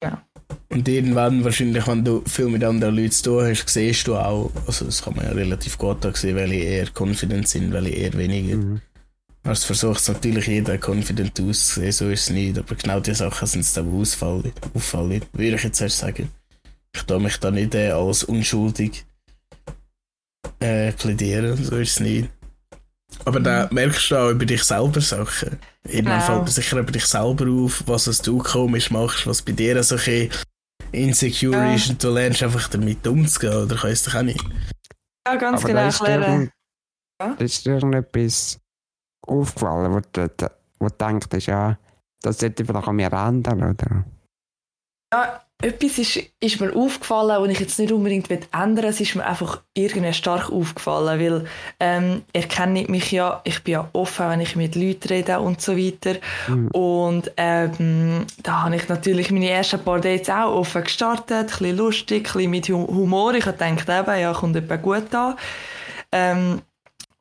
Ja. Und irgendwann wahrscheinlich, wenn du viel mit anderen Leuten zu tun hast, siehst du auch, also das kann man ja relativ gut sehen, welche eher confident sind, welche eher weniger. Mhm. Also versucht es natürlich jeder confident auszusehen, so ist es nicht, aber genau die Sachen sind es dann ausfallen, auffallen, würde ich jetzt erst sagen. Ich tue mich da nicht äh, als unschuldig äh, plädieren, so ist es nicht. Aber dann merkst du auch über dich selber Sachen. Irgendwann Genau. fällt dir sicher über dich selber auf, was es du komisch machst, was bei dir so ein bisschen insecure Ja. ist und du lernst einfach damit umzugehen, oder kannst du dich auch nicht? Ja, ganz Aber genau da ist irgend- Ja? da ist dir irgendetwas aufgefallen, wo du, wo du denkst, ja, das sollte vielleicht an mir ändern, oder? Ja, etwas ist, ist mir aufgefallen, und ich jetzt nicht unbedingt will ändern Es ist mir einfach irgendwie stark aufgefallen, weil ähm, ihr kennt mich ja, ich bin ja offen, wenn ich mit Leuten rede und so weiter. Mhm. Und ähm, da habe ich natürlich meine ersten paar Dates auch offen gestartet, ein bisschen lustig, ein bisschen mit Hu- Humor. Ich habe gedacht, eben, ja, kommt etwa gut an. Ähm,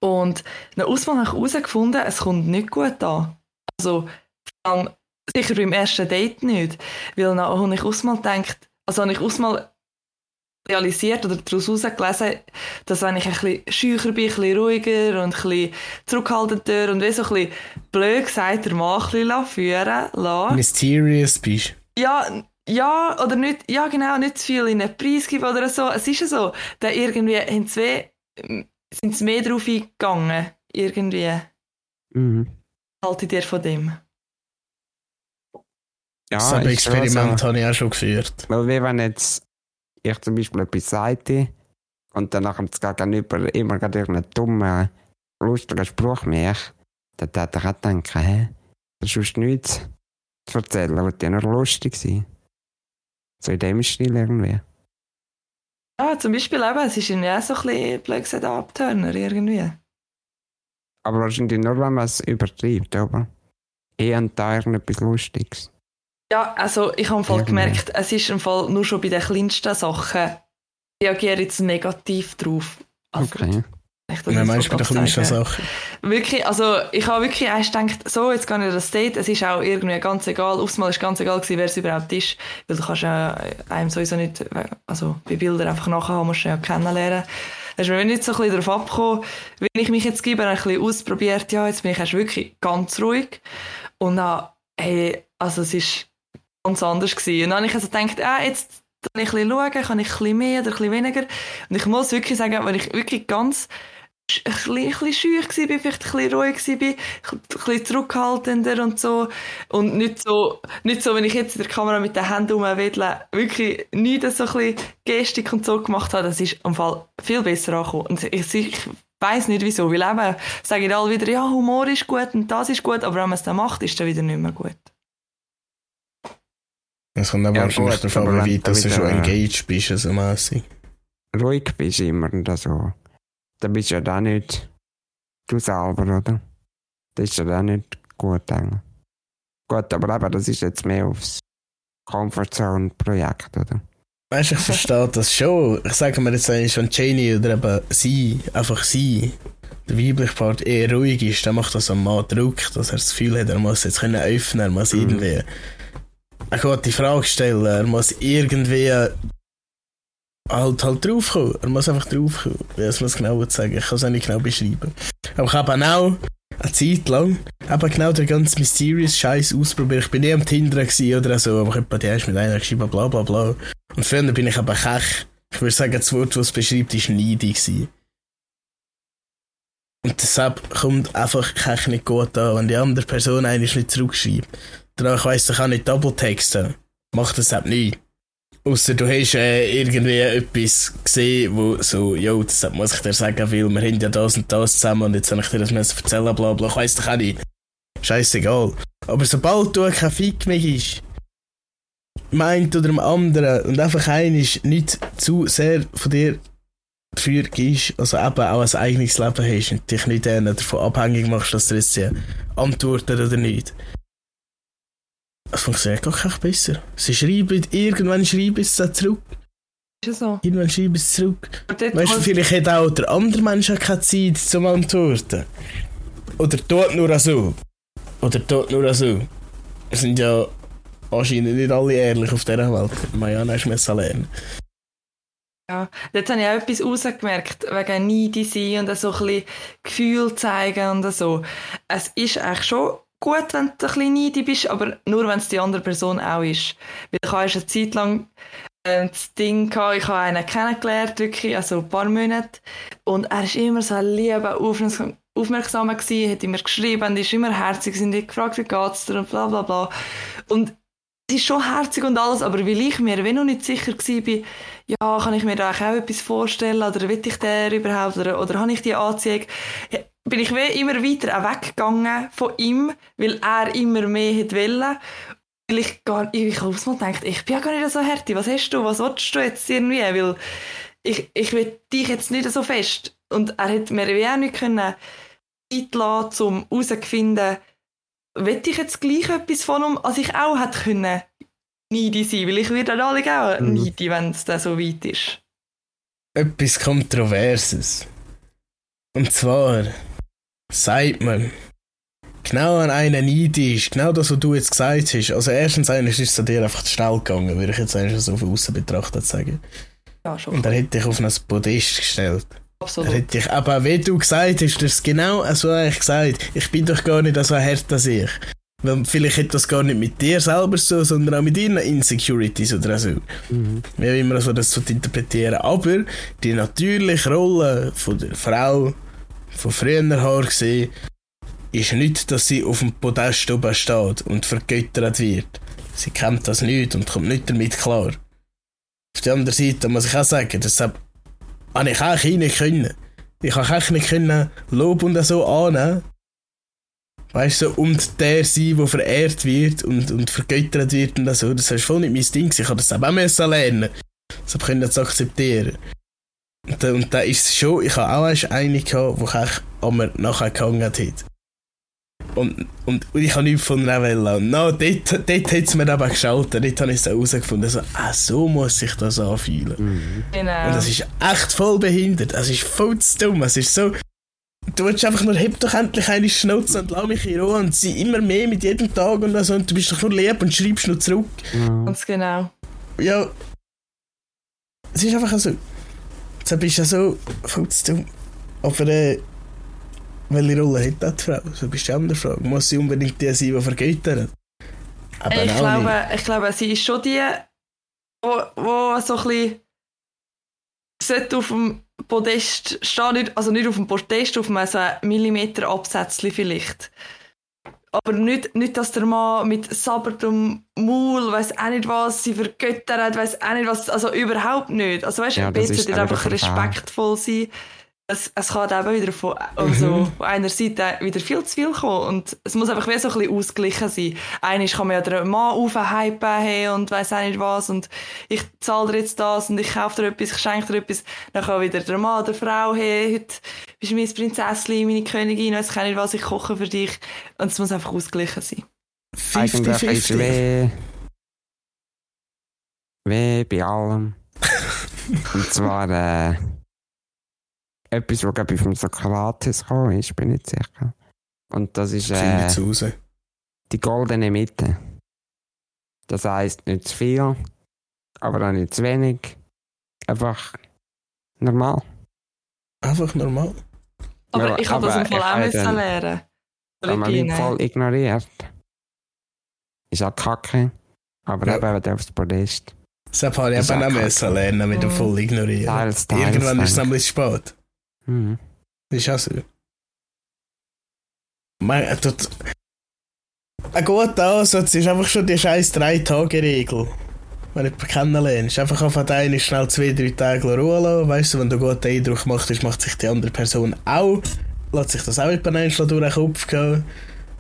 und nach Auswahl habe ich herausgefunden, es kommt nicht gut an. Also, vor allem sicher beim ersten Date nicht. Weil dann habe ich ausmal gedacht, also habe ich ausmal realisiert oder daraus herausgelesen, dass wenn ich ein bisschen schücher bin, ein bisschen ruhiger und ein bisschen zurückhaltender und wie so ein bisschen blöd gesagt, der Mann ein bisschen führen lassen. Mysterious bist. Ja, ja, oder nicht, ja genau, nicht zu viel in den Preis geben oder so. Es ist ja so, da irgendwie haben zwei, sind sie mehr drauf eingegangen. Irgendwie Mhm. halte dir von dem. Ja, das Experiment so. habe ich auch schon geführt. Weil wie wenn jetzt ich zum Beispiel etwas sagte und dann nachher das Gegenüber immer gerade irgendeinen dummen, lustigen Spruch macht, dann hätte ich auch denken, hä, das ist nichts zu erzählen, das ja nur lustig sein. So in dem Stil irgendwie. Ja, zum Beispiel eben, es ist ja auch so ein bisschen, blöd gesagt, Abturner irgendwie. Aber wahrscheinlich nur, wenn man es übertreibt, aber hier und da irgendetwas Lustiges. Ja, also ich habe im Fall Irgendwie. gemerkt, es ist im Fall nur schon bei den kleinsten Sachen reagiere ich jetzt negativ drauf. Also, Okay. ich dann meinst du bei den kleinsten Sachen. Wirklich, also ich habe wirklich erst gedacht, so, jetzt gehe ich an das Date, es ist auch irgendwie ganz egal, aufs Mal ist ganz egal gewesen, wer es überhaupt ist, weil du kannst ja einem sowieso nicht, also bei Bildern einfach nachher musst du ja kennenlernen. Da ist mir nicht so ein bisschen darauf abgekommen, wenn ich mich jetzt gebe, habe ich ein bisschen ausprobiert, ja, jetzt bin ich erst wirklich ganz ruhig und dann, hey, also es ist ganz anders gewesen. Und dann habe ich also gedacht, ah, jetzt kann ich ein bisschen schauen, kann ich ein bisschen mehr oder ein bisschen weniger. Und ich muss wirklich sagen, wenn ich wirklich ganz ein bisschen, ein bisschen schüch war, vielleicht ein bisschen ruhig war, ein bisschen zurückhaltender und so. Und nicht so, nicht so, wenn ich jetzt in der Kamera mit den Händen rumwedle, wirklich nichts so ein bisschen Gestik und so gemacht habe, das ist am Fall viel besser angekommen. Und ich, ich weiss nicht wieso, weil eben, sagen alle wieder, ja, Humor ist gut und das ist gut, aber wenn man es dann macht, ist es dann wieder nicht mehr gut. Es kommt aber Ja, ja, wahrscheinlich gut, aber wie weit dass du schon engaged bist, also mässig. Ruhig bist du immer und so. Dann bist du ja da nicht du selber, oder? Das ist ja da nicht gut, eigentlich. Gut, aber eben, das ist jetzt mehr aufs Comfortzone-Projekt, oder? Weißt du, ich verstehe das schon. Ich sage mir jetzt eigentlich, wenn Janie oder eben sie, einfach sie, der weibliche Part eher ruhig ist, dann macht das am Mann Druck, dass er das Gefühl hat, er muss jetzt können öffnen, er muss Mhm. irgendwie eine gute Frage stellen, er muss irgendwie halt, halt draufkommen. Er muss einfach draufkommen. Ich es genau sagen? Ich kann es auch nicht genau beschreiben. Aber ich habe auch eine Zeit lang eben genau den ganzen Mysterious Scheiß ausprobiert. Ich bin nie am Tinder oder so, aber ich habe bei dir mit einer geschrieben, bla bla bla. Und früher bin ich aber kech. Ich würde sagen, das Wort, das es beschreibt, ist neidig gewesen. Und deshalb kommt einfach kech nicht gut an, wenn die andere Person eigentlich nicht zurückschreibt. Danach weiss ich auch nicht double texten. Macht das eben nicht. Ausser du hast äh, irgendwie etwas gesehen, wo so, jo, das muss ich dir sagen, weil wir haben ja das und das zusammen und jetzt soll ich dir das müssen erzählen, bla bla. Ich weiss doch auch nicht. Scheißegal. Aber sobald du kein Fick mehr ist, meint oder dem anderen und einfach einisch nicht zu sehr von dir dafür gibst, also eben auch ein eigenes Leben hast und dich nicht äh, davon abhängig machst, dass du jetzt äh, antwortet oder nicht. Es funktioniert gar nicht besser. Sie schreiben, irgendwann schreiben sie es zurück. Ist ja so. Irgendwann schreiben sie es zurück. Weißt du, vielleicht hat auch der andere Mensch keine Zeit zum Antworten. Oder tut nur so. Oder tut nur so. Wir sind ja anscheinend nicht alle ehrlich auf dieser Welt. Marianne hast müssen lernen. Ja, dort habe ich auch etwas rausgemerkt, wegen Needy sein und so ein bisschen Gefühl zeigen und so. Es ist eigentlich schon gut, wenn du ein bisschen needy bist, aber nur, wenn es die andere Person auch ist. Weil ich habe eine Zeit lang ähm, das Ding gehabt, ich habe einen kennengelernt, wirklich, also ein paar Monate, und er ist immer so lieber, aufmerksam, aufmerksamer gewesen, hat immer geschrieben, ist immer herzig, sind die gefragt, wie geht's dir und bla bla bla. Und es ist schon herzig und alles, aber weil ich mir wenn noch nicht sicher war, ja, kann ich mir da auch etwas vorstellen oder will ich der überhaupt oder, oder habe ich die Anziehung, bin ich wie immer weiter auch weggegangen von ihm, weil er immer mehr wollen. Weil ich gar ich habe Mal gedacht, ich bin ja gar nicht so härtig, was hast du, was willst du jetzt irgendwie, weil ich, ich will dich jetzt nicht so fest. Und er hat mir wie auch nicht können Zeit lassen, um herauszufinden, will ich jetzt gleich etwas von ihm, als ich auch hätte können needy sein, weil ich würde dann alle auch Mhm. needy, wenn es dann so weit ist. Etwas Kontroverses. Und zwar sagt man, genau an einen neidisch, genau das, was du jetzt gesagt hast. Also erstens eigentlich ist es an dir einfach zu schnell gegangen, würde ich jetzt eigentlich so von außen betrachtet sagen. Ja, schon. Und er hat dich auf ein Podest gestellt. Er absolut. hat dich, aber wie du gesagt hast, du hast es genau so eigentlich gesagt. Ich bin doch gar nicht so hart als ich. Weil vielleicht hat das gar nicht mit dir selber so, sondern auch mit deinen Insecurities oder so. Mhm. Wie immer so das zu interpretieren. Aber die natürliche Rolle von der Frau von früher her gesehen, ist nicht, dass sie auf dem Podest oben steht und vergöttert wird. Sie kennt das nicht und kommt nicht damit klar. Auf der anderen Seite muss ich auch sagen, deshalb habe ich auch nicht können. Ich habe auch nicht können Lob und so annehmen. Weißt du, so, und der sein, der verehrt wird und, und vergöttert wird und so. Das ist voll nicht mein Ding. Ich habe das auch müssen lernen. Das habe ich akzeptieren. Und, da- und da ist es schon, ich habe auch erst eine gehabt, die ich an mir nachher gehangen hat. Und, und, und ich habe nichts von Welle. Und no, dort, dort hat es mir aber geschaltet. Dort habe ich es herausgefunden. Also, ah, so muss sich das anfühlen. Mhm. Genau. Und das ist echt voll behindert. Es ist voll zu dumm. Es ist so. Du willst einfach nur, heb doch endlich eine Schnauze und lass mich in Ruhe und sie immer mehr mit jedem Tag und so. Und du bist doch nur lieb und schreibst nur zurück. Ja. Ganz genau. Ja. Es ist einfach so. Jetzt bist du ja so dumm. Aber äh, welche Rolle hat das die Frau? So bist du die andere Frage. Muss sie unbedingt die sein, die vergöttert? Aber ich, glaube, nicht. ich glaube, sie ist schon die, wo, wo so ein bisschen sollte auf dem Podest stehen, also nicht auf dem Podest, auf einem so Millimeter Absätzchen vielleicht. Aber nicht, nicht, dass der Mann mit sabbertem Maul, weiß auch nicht was, sie vergöttert, weiß auch nicht was, also überhaupt nicht. Also weißt du, Ja, ein dann einfach respektvoll sein es, es kann eben wieder von, also Mhm. von einer Seite wieder viel zu viel kommen und es muss einfach wie so ein bisschen ausgeglichen sein. Einmal kann man ja den Mann aufhypen hey, und weiss auch nicht was und ich zahle dir jetzt das und ich kaufe dir etwas, ich schenke dir etwas. Dann kann wieder der Mann, der Frau, hey, heute bist du mein Prinzessin, meine Königin, weiss ich auch nicht was, ich koche für dich. Und es muss einfach ausgeglichen sein. Eigentlich ist 50-50. weh. Weh bei allem. Und zwar äh, etwas, was glaube ich vom Sokrates gekommen ist, bin ich nicht sicher. Und das ist äh, die goldene Mitte. Das heisst nicht zu viel, aber auch nicht zu wenig. Einfach normal. Einfach normal. Aber Ja, ich habe das im Fall ich auch müssen lernen. Wenn man mich Philippinen. voll ignoriert. Ist auch kacke. Aber Ja. eben, wenn du aufs Podest. Das habe ich eben auch müssen lernen mit dem Mhm. voll ignorieren. Teils, teils. Irgendwann ist es dann. nämlich spät. Mhm. Das auch so. Mein, äh, dort, ein guter Ansatz ist einfach schon die scheiß Drei-Tage-Regel. Wenn du jemanden kennenlernst. Einfach auf einen schnell zwei, drei Tage Ruhe lassen. Weißt du, wenn du einen guten Eindruck machst, macht sich die andere Person auch. Lässt sich das auch einmal durch den Kopf gehen.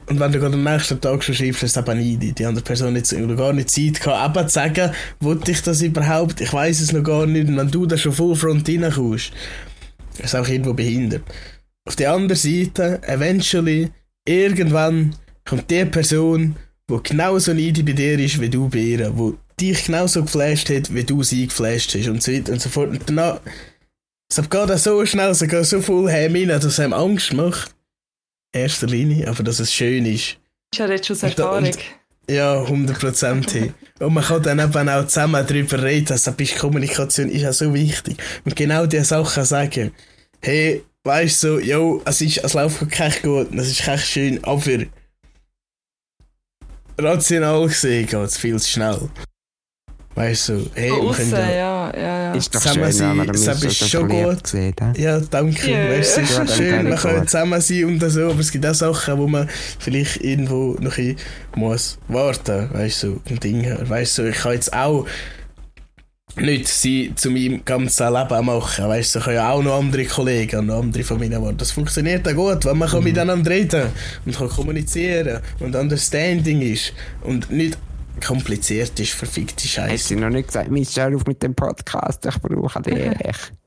Und wenn du gerade am nächsten Tag schon schreibst, ist es eben nicht. Die andere Person hat oder gar nicht Zeit gehabt, eben zu sagen, wollte ich das überhaupt? Ich weiß es noch gar nicht. Und wenn du da schon voll front reinkommst, ist auch irgendwo behindert. Auf der anderen Seite, eventually, irgendwann kommt die Person, die genauso needy bei dir ist, wie du bei ihr, die dich genauso geflasht hat, wie du sie geflasht hast und so weiter und so fort. Und danach, es geht auch so schnell, es geht so voll heim rein, dass es einem Angst macht. In erster Linie, aber dass es schön ist. Das ist ja jetzt schon aus Und Erfahrung. und- Ja, 100%. Und man kann dann eben auch zusammen darüber reden. Also, bist Kommunikation ist ja so wichtig. Und genau diese Sachen sagen. Hey, weißt du, so, jo, es, ist, es läuft kein gut, es ist kein schön, aber rational gesehen geht es viel zu schnell. Weißt du, wir aussen, können ja, ja, ja, ja. Ist doch Zusammen schön, sein, das so ist schon gut. hä? ja, danke. Ja. Weißt, du, es ist schön, kann man kann gut. zusammen sein und so, aber es gibt auch Sachen, wo man vielleicht irgendwo noch ein muss warten, weißt du, und Dinge. Weißt du, ich kann jetzt auch nicht sie zu meinem ganzen Leben machen, weißt du, ich habe ja auch noch andere Kollegen und noch andere Familien, aber das funktioniert auch gut, wenn man kann miteinander reden und kann kommunizieren und Understanding ist und nicht kompliziert ist, verfickte Hast Scheiße. du noch nicht gesagt, Michelle, auf mit dem Podcast, ich brauche dich.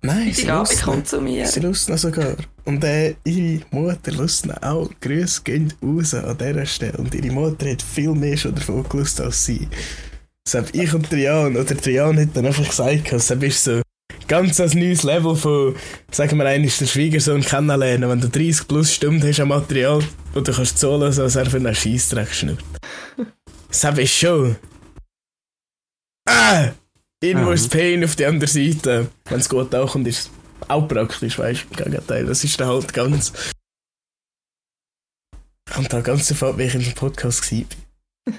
Nein, sie Ja, lust zu mir. Sie lust noch sogar. Und äh, ihre Mutter lust noch auch. Grüße gehen raus an dieser Stelle. Und ihre Mutter hat viel mehr schon davon gelust als sie. Deshalb ich und Trian, oder Trian hat dann einfach gesagt, deshalb ist so ganz ein neues Level von, sagen wir einmal, den Schwiegersohn kennenlernen, wenn du 30 plus Stunden hast an Material, wo du kannst zahlen, so als er für einen Scheissdreck schnurrt. Deshalb ist schon... Ah! Irgendwo Mhm. ist Pain auf der anderen Seite. Wenn es gut auch und ist es auch praktisch, weißt du, im Gegenteil. Das ist dann halt ganz. Kommt da ganz davon, ab, wie ich in dem Podcast war.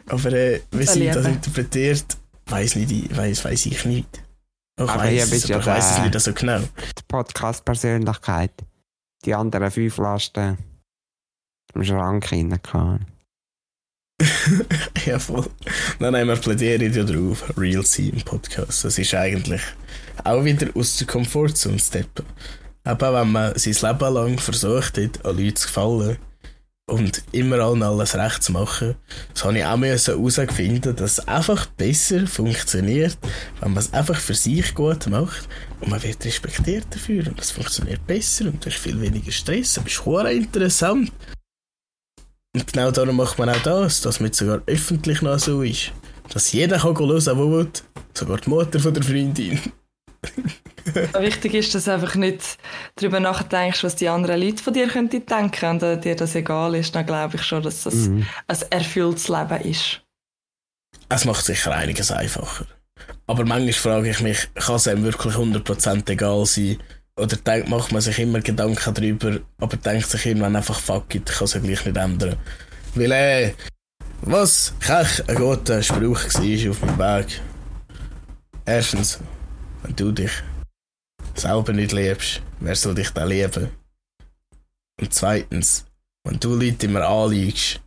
Aber äh, wie Das sie das interpretiert, weiß nicht, ich- weiss, weiss ich nicht. Ich Aber weiss es, aber ja ich weiss es nicht so genau. Die Podcast-Persönlichkeit. Die anderen fünf Lasten im Schrank kann. ja, voll. Dann haben wir plädiert ja drauf, Real sein im Podcast. Das ist eigentlich auch wieder aus der Komfortzone steppen. Aber wenn man sein Leben lang versucht hat, an Leute zu gefallen und immer allen alles recht zu machen, das habe ich auch herausfinden, dass es einfach besser funktioniert, wenn man es einfach für sich gut macht und man wird respektiert dafür und es funktioniert besser und du hast viel weniger Stress, aber es ist interessant. Und genau darum macht man auch das, dass man sogar öffentlich noch so ist. Dass jeder kann hören, der will, sogar die Mutter von der Freundin. Wichtig ist, dass du einfach nicht darüber nachdenkst, was die anderen Leute von dir könnten denken und äh, dir das egal ist, dann glaube ich schon, dass das Mhm. ein erfülltes Leben ist. Es macht sicher einiges einfacher. Aber manchmal frage ich mich, kann es einem wirklich 100% egal sein? Oder denkt, macht man sich immer Gedanken darüber, aber denkt sich irgendwann einfach, fuck it, ich kann es gleich nicht ändern. Weil, äh, was Kech ein guter Spruch war auf meinem Weg. Erstens, wenn du dich selber nicht liebst, wer soll dich dann lieben? Und zweitens, wenn du Leute immer anliegst,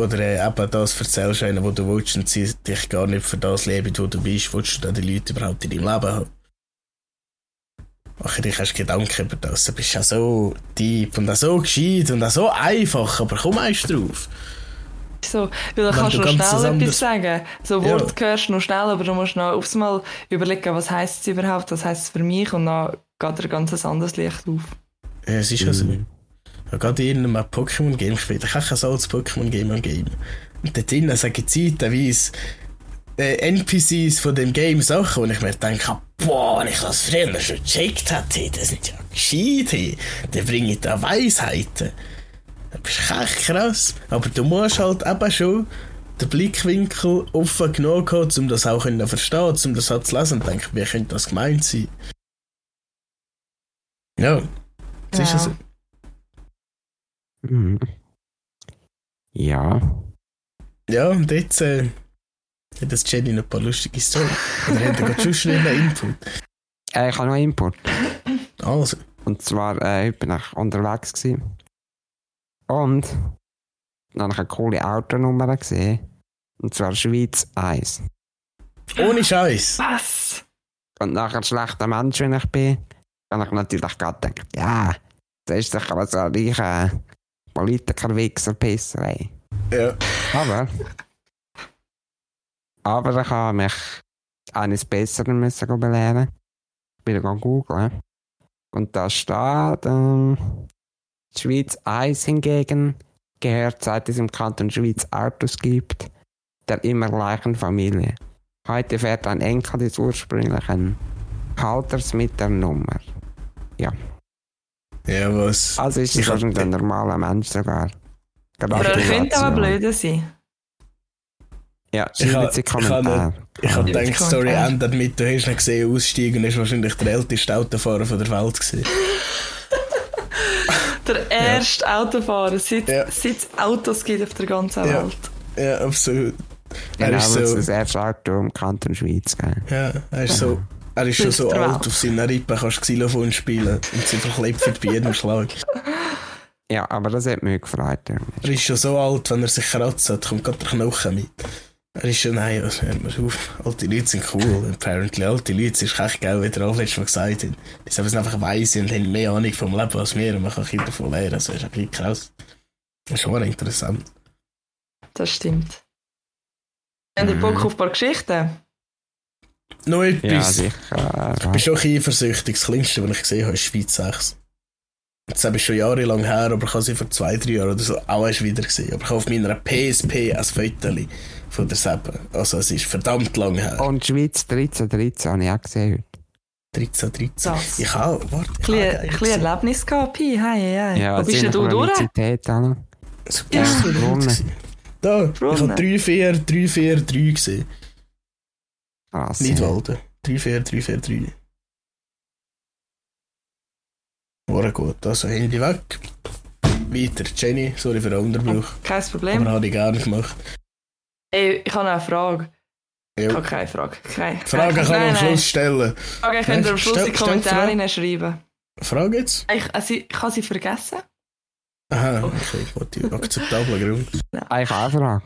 oder äh, eben das erzählst einer, wo du willst und sie dich gar nicht für das leben, wo du bist, willst du dann die Leute überhaupt in deinem Leben haben? Mach dir erst Gedanken über das. Du bist ja so deep und auch so gescheit und auch so einfach, aber komm erst drauf. So, weil dann kannst du noch schnell etwas sagen. So Ja. Wort hörst du noch schnell, aber du musst noch aufs Mal überlegen, was heisst es überhaupt, was heisst es für mich und dann geht dir ein ganz anderes Licht auf. Ja, es ist ja so. Mhm. Ich habe gerade in einem Pokémon-Game gespielt. Ich habe kein so altes Pokémon-Game am Game. Und da drinnen sagen zeitweise äh, NPCs von dem Game Sachen, und ich mir denke, boah, wenn ich das früher schon gecheckt hätte, das sind ja gescheit, hey. die bringen da Weisheiten. Das ist echt krass. Aber du musst halt eben schon den Blickwinkel offen genug haben, um das auch zu verstehen, um das halt zu lesen und denken, wie könnte das gemeint sein? Ja, das ist ja Ja. so. Mhm. Ja. Ja, und jetzt äh, das Jenny noch ein paar lustige Storys. Oder hat er gerade schon einen Input? Äh, ich habe noch Input. Also, Und zwar, äh, heute bin ich unterwegs gewesen. Und dann habe ich eine coole Autonummer gesehen. Und zwar Schweiz 1. ohne Scheiß. Was? Und nachher ein schlechter Mensch, wenn ich bin, habe ich natürlich gerade gedacht, ja, das ist doch aber so ein reicher Politiker-Wichser besser, ey. Ja. Aber, aber ich habe mich eines Besseren müssen belehren. Ich bin dann googeln. Und da steht, ähm, die Schweiz 1 hingegen gehört, seit es im Kanton Schweiz Autos gibt, der immer gleichen Familie. Heute fährt ein Enkel des ursprünglichen Halters mit der Nummer. Ja, was? Also ist Ich es wahrscheinlich ein normaler Mensch sogar. Aber er könnte aber blöder sein. Ja, hab Kommentar. Ich habe Ja. gedacht, die Story Ja. endet mit, du hast ihn gesehen aussteigen und ist wahrscheinlich der älteste Autofahrer von der Welt gewesen. Der erste Autofahrer, seit, Ja. seit es Autos gibt auf der ganzen Ja. Welt. Ja, absolut. Er Genau, ist so, das erste Auto im Kanton Schweiz gell? ja, er ist so, er ist schon so alt, Welt. auf seiner Rippe kannst du Xylophon spielen und sie verklebt bei jedem Schlag. Ja, aber das hat mich gefreut. Er ist schon so alt, wenn er sich kratzt hat, kommt gerade der Knochen mit. Er ist schon, nein, also, hör mal auf. Alte Leute sind cool. Apparently, alte Leute ist echt geil, wie der Alf letztes Mal gesagt hat. Die sind einfach weise und haben mehr Ahnung vom Leben als wir und man kann Kinder davon lernen. Also, das ist ein krass. Das ist schon interessant. Das stimmt. Habt ihr Mhm. Bock auf ein paar Geschichten? Noch Ja, etwas. sicher. ich bin schon eifersüchtig. Das Kleinste, was ich gesehen habe, ist Schweiz 6. Das ist schon jahrelang her, aber ich habe sie vor zwei, drei Jahren oder so auch erst wieder gesehen. Aber ich habe auf meiner PSP ein Foto von der Seppe. Also es ist verdammt lang her. Und Schweiz 13, 13 habe ich auch gesehen heute. 13, 13. Das. Ich habe, warte, ich Ein habe bisschen- Erlebnis gehabt, Pi. Hey, hey. Ja, Wo bist denn du durch? So Ja. du Brunnen. Da, ich habe 3, 4, 3, 4, 3 gesehen. Krass. Walden. 3, 4, 3, 4, 3. War gut, also Handy weg. Weiter, Jenny, sorry für den Unterbruch. Kein Problem. Aber habe ich gerne gemacht. Ey, ich habe noch eine Frage. Ich Ja. habe keine Frage. Keine. Frage Nein, kann man am Schluss nein. stellen. Frage könnt ihr am Schluss in die stell- stell die Kommentare Frage. hineinschreiben. Frage jetzt? Ich, also, ich habe sie vergessen. Aha, okay, gut, akzeptabler Grund. Ah, Ich habe eine Frage.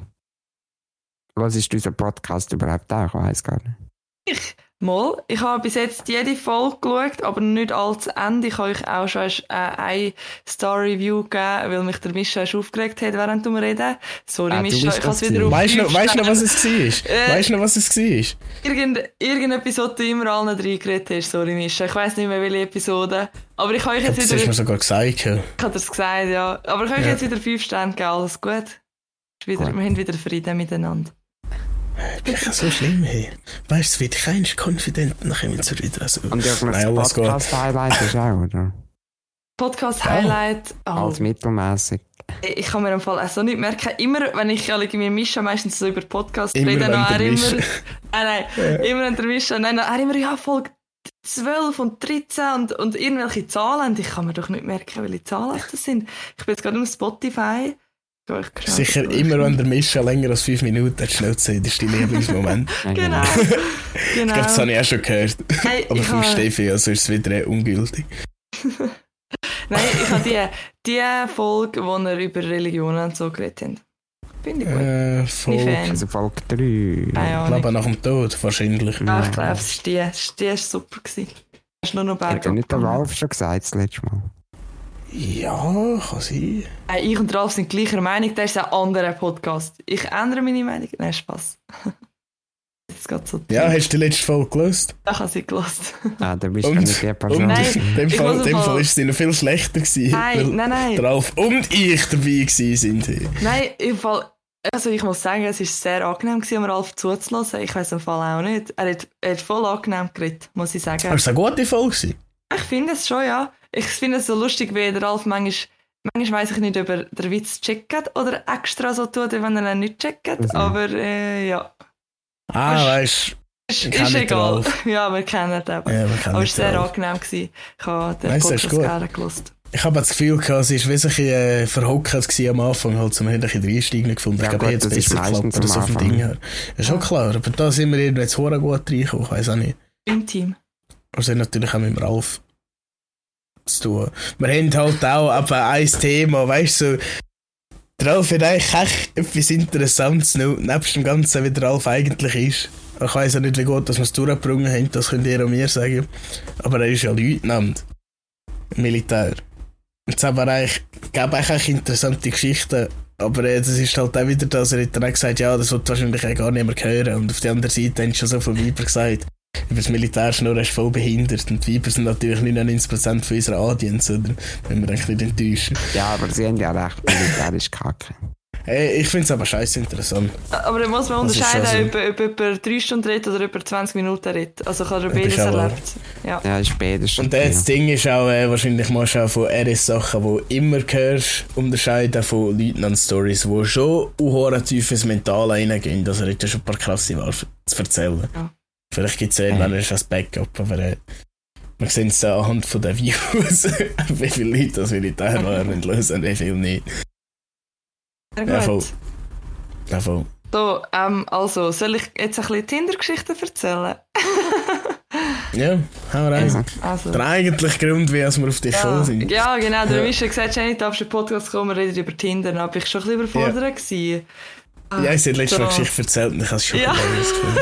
Was ist unser Podcast überhaupt auch? Ich weiß gar nicht. Mal, ich habe bis jetzt jede Folge geschaut, aber nicht allzu Ende. Ich habe euch auch schon äh, ein Star-Review gegeben, weil mich der Mischa erst aufgeregt hat, während du reden. Sorry, Ah, du Mischa, ich habe es das wieder auf Weißt du noch, weißt was es war? Äh. Weißt du noch, was es war? Irgend, irgendetwas, was du immer allen reingeredet hast. Sorry, Mischa. Ich weiss nicht mehr, welche Episode. Aber ich habe euch Ich jetzt glaub, das hast du wieder... mir sogar gesagt. Ja. Ich habe das gesagt, ja. Aber ich habe euch Ja. jetzt wieder fünf Sterne gegeben. Alles gut. Wieder, Gut. Wir haben wieder Frieden miteinander. Ich bin so schlimm, hey. Weißt du, wie ich kein confident dann kommen wir wieder. Also, Und Nein, alles gut. Podcast-Highlight ist auch, oder? Podcast-Highlight. Oh, Als mittelmäßig. ich kann mir im Fall auch so nicht merken. Immer, wenn ich ja mit Mischa meistens so über Podcast Immer rede, der er immer... Mischa- Nein, nein. Immer wenn der Mischa... Nein, er immer, ja, Folge 12 und 13 und, und irgendwelche Zahlen. Und ich kann mir doch nicht merken, welche Zahlen das sind. Ich bin jetzt gerade auf Spotify. Ich Sicher durch. immer, wenn der Mischa länger als 5 Minuten hat, schnell zu sehen, das ist dein Lieblingsmoment. Ja, Genau. ich genau. glaube, das habe ich auch schon gehört. Hey, Aber ich vom habe- Steffi, also ist es wieder eh ungültig. Nein, ich habe die, die Folge, wo wir über Religionen und so geredet haben. Finde ich gut. Äh, ich Fan. Also Folge 3. Keine Ahnung. Leben nach dem Tod, wahrscheinlich. Ah, ich glaube, es ist die. Die war super. Gewesen. Hast du nur noch Hat Berge er nicht der. Ralf schon gesagt das letzte Mal? Ja, kann sein. Äh, ich und Ralf sind gleicher Meinung, das ist ein anderer Podcast. Ich ändere meine Meinung. Nein, Spaß. Jetzt geht so Ja, hast du die letzte Folge gelöst? Da habe ich gelost. Ah, dann bist du nicht die Person. Und Nein, in dem ich Fall, in dem Fall ist es noch viel schlechter gewesen. Nein, weil nein, nein. der Ralf und ich dabei gewesen sind. hier. Nein, im Fall, also ich muss sagen, es war sehr angenehm, gewesen, um Ralf zuzulassen. Ich weiß im Fall auch nicht. Er hat, er hat voll angenehm geredet, muss ich sagen. Aber es war eine gute Folge. Ich finde es schon, ja. Ich finde es so lustig, wie der Ralf manchmal, manchmal weiss ich nicht, ob er den Witz checkt oder extra so tut, wenn er ihn nicht checkt. Also. Aber äh, ja, Ah, Weißt- weißt ist, Wir ist egal. Ja, wir kennen ihn eben. ja, Aber es war sehr Ralf. angenehm. Gewesen. Ich habe den ist Podcast gut. gerne gelost. Ich habe das Gefühl gehabt, sie war wesentlich äh, verhockt am Anfang, halt, zum ein bisschen Einsteigen nicht gefunden. Ja, ich glaube, gut, jetzt besser geklappt, meistens oder so am vom Anfang. Ding her. Ist schon klar, aber da sind wir eben jetzt gut reingekommen, ich weiß auch nicht. Im Team. Also natürlich auch mit dem Ralf zu tun. Wir haben halt auch eben ein Thema, weißt du, so, der Ralf hat eigentlich echt etwas Interessantes nebst dem Ganzen, wie der Ralf eigentlich ist. Ich weiß auch nicht, wie gut dass wir es durchgebrungen haben, das könnt ihr auch mir sagen. Aber er ist ja Leutnant. Militär. Und es aber eigentlich, gab eigentlich interessante Geschichten. Aber äh, das ist halt auch wieder das, er hat dann gesagt, ja, das wird wahrscheinlich gar nicht mehr hören. Und auf der anderen Seite haben schon so viele Weiber gesagt, über das Militärschnur ist voll behindert. Und die Weiber sind natürlich 99% von unserer Audience, oder? Wenn wir eigentlich nicht enttäuschen. Ja, aber sie haben ja recht, Militär ist kacke. Hey, ich finde es aber scheiße interessant. Aber da muss man unterscheiden, schon ob, ob jemand drei Stunden redet oder über 20 Minuten redet. Also ich habe beides erlebt. Ja. Ja, ist beides schon. Und das Ding ist auch, äh, wahrscheinlich musst du auch von RS-Sachen, die du immer hörst, unterscheiden von Leutnant-Stories, die schon auch tief ins Mentale reingehen. Also, da schon ein paar krasse Wahl zu erzählen. Ja. Vielleicht gibt es ja irgendwann erst als Backup, aber äh, wir sehen es da anhand von den Views, wie viele Leute das Militär waren lösen, wie viele nicht. Sehr Ja, voll. Ja, voll. So, ähm, also, soll ich jetzt ein bisschen Tinder-Geschichten erzählen? Ja, hau rein. Also, Also. Der eigentliche Grund, wie wir auf dich gekommen Ja, sind. ja, genau. Der Ja. Mischa hat gesagt, Jenny, darfst du in den Podcast kommen, wir reden über Tinder. Dann war ich schon ein bisschen überfordert. gewesen. Ah, Ja, ich habe letztes Mal so. Geschichte erzählt und ich habe es schon Ja. hilarious gefunden.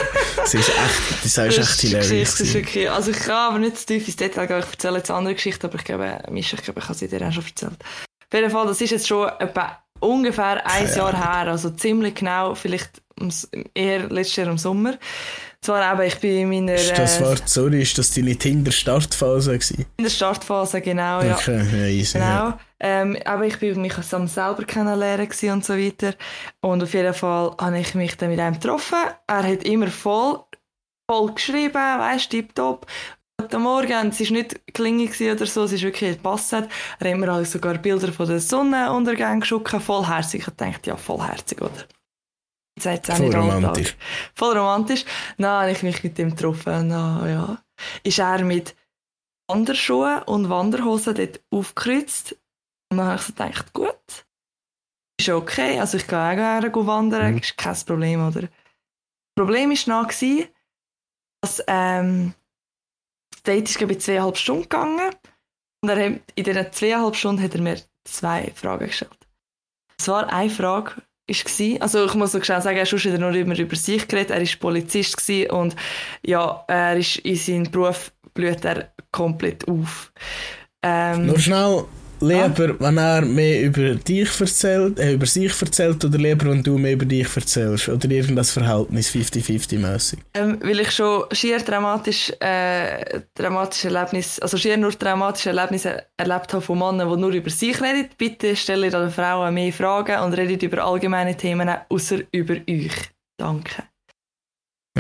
Sie ist echt, das ist echt Das hilarious. Das ist wirklich, also ich kann aber nicht zu tief ins Detail gehen, ich erzähle jetzt eine andere Geschichte, aber ich glaube, Mischa, ich glaube, ich habe sie dir auch schon erzählt. Auf jeden Fall, das ist jetzt schon etwa ungefähr ein Ja. Jahr her, also ziemlich genau, vielleicht eher letztes Jahr im Sommer. Zwar eben, ich bin in meiner Ist das äh, Wort, sorry, ist das deine Tinder-Startphase gewesen? in der Startphase, genau, ja. Okay, ja, easy. Ja. Genau. Ähm, aber ich bin mich am selber kennenlernen und so weiter. Und auf jeden Fall habe ich mich dann mit einem getroffen. Er hat immer voll, voll geschrieben, weißt, tipptopp. Guten Morgen, es war nicht klingig oder so, es ist wirklich gepasst. Er hat mir auch sogar Bilder von den Sonnenuntergängen geschickt, voll herzig. Ich dachte, ja, voll herzig, oder? Es auch Voll nicht Alltag. romantisch. Voll romantisch. Dann habe ich mich mit ihm getroffen. Na, ja. Ist er mit Wanderschuhen und Wanderhosen dort aufgekreuzt. Und dann habe ich so gedacht, gut. Ist okay. Also ich gehe auch gerne wandern. Mhm. Ist kein Problem, oder? Das Problem war noch, dass ähm, das Date ist, glaube ich, zweieinhalb Stunden gegangen. Und er hat, in diesen zweieinhalb Stunden hat er mir zwei Fragen gestellt. Es war eine Frage, gsi. Also ich muss so schnell sagen, er hat wieder nur immer über sich geredet. Er war Polizist gsi und ja, er ist in seinem Beruf blüht er komplett auf. Ähm, Nur schnell, lieber, wenn er mehr über dich erzählt, äh, über sich erzählt, oder lieber, wenn du mehr über dich erzählst? Oder irgendein Verhältnis 50-50-mäßig? ähm, weil ich schon schier dramatisch, äh, dramatische Erlebnisse, also schier nur dramatische Erlebnisse erlebt habe von Männern, die nur über sich reden. Bitte stellt an Frauen mehr Fragen und redet über allgemeine Themen, außer über euch. Danke.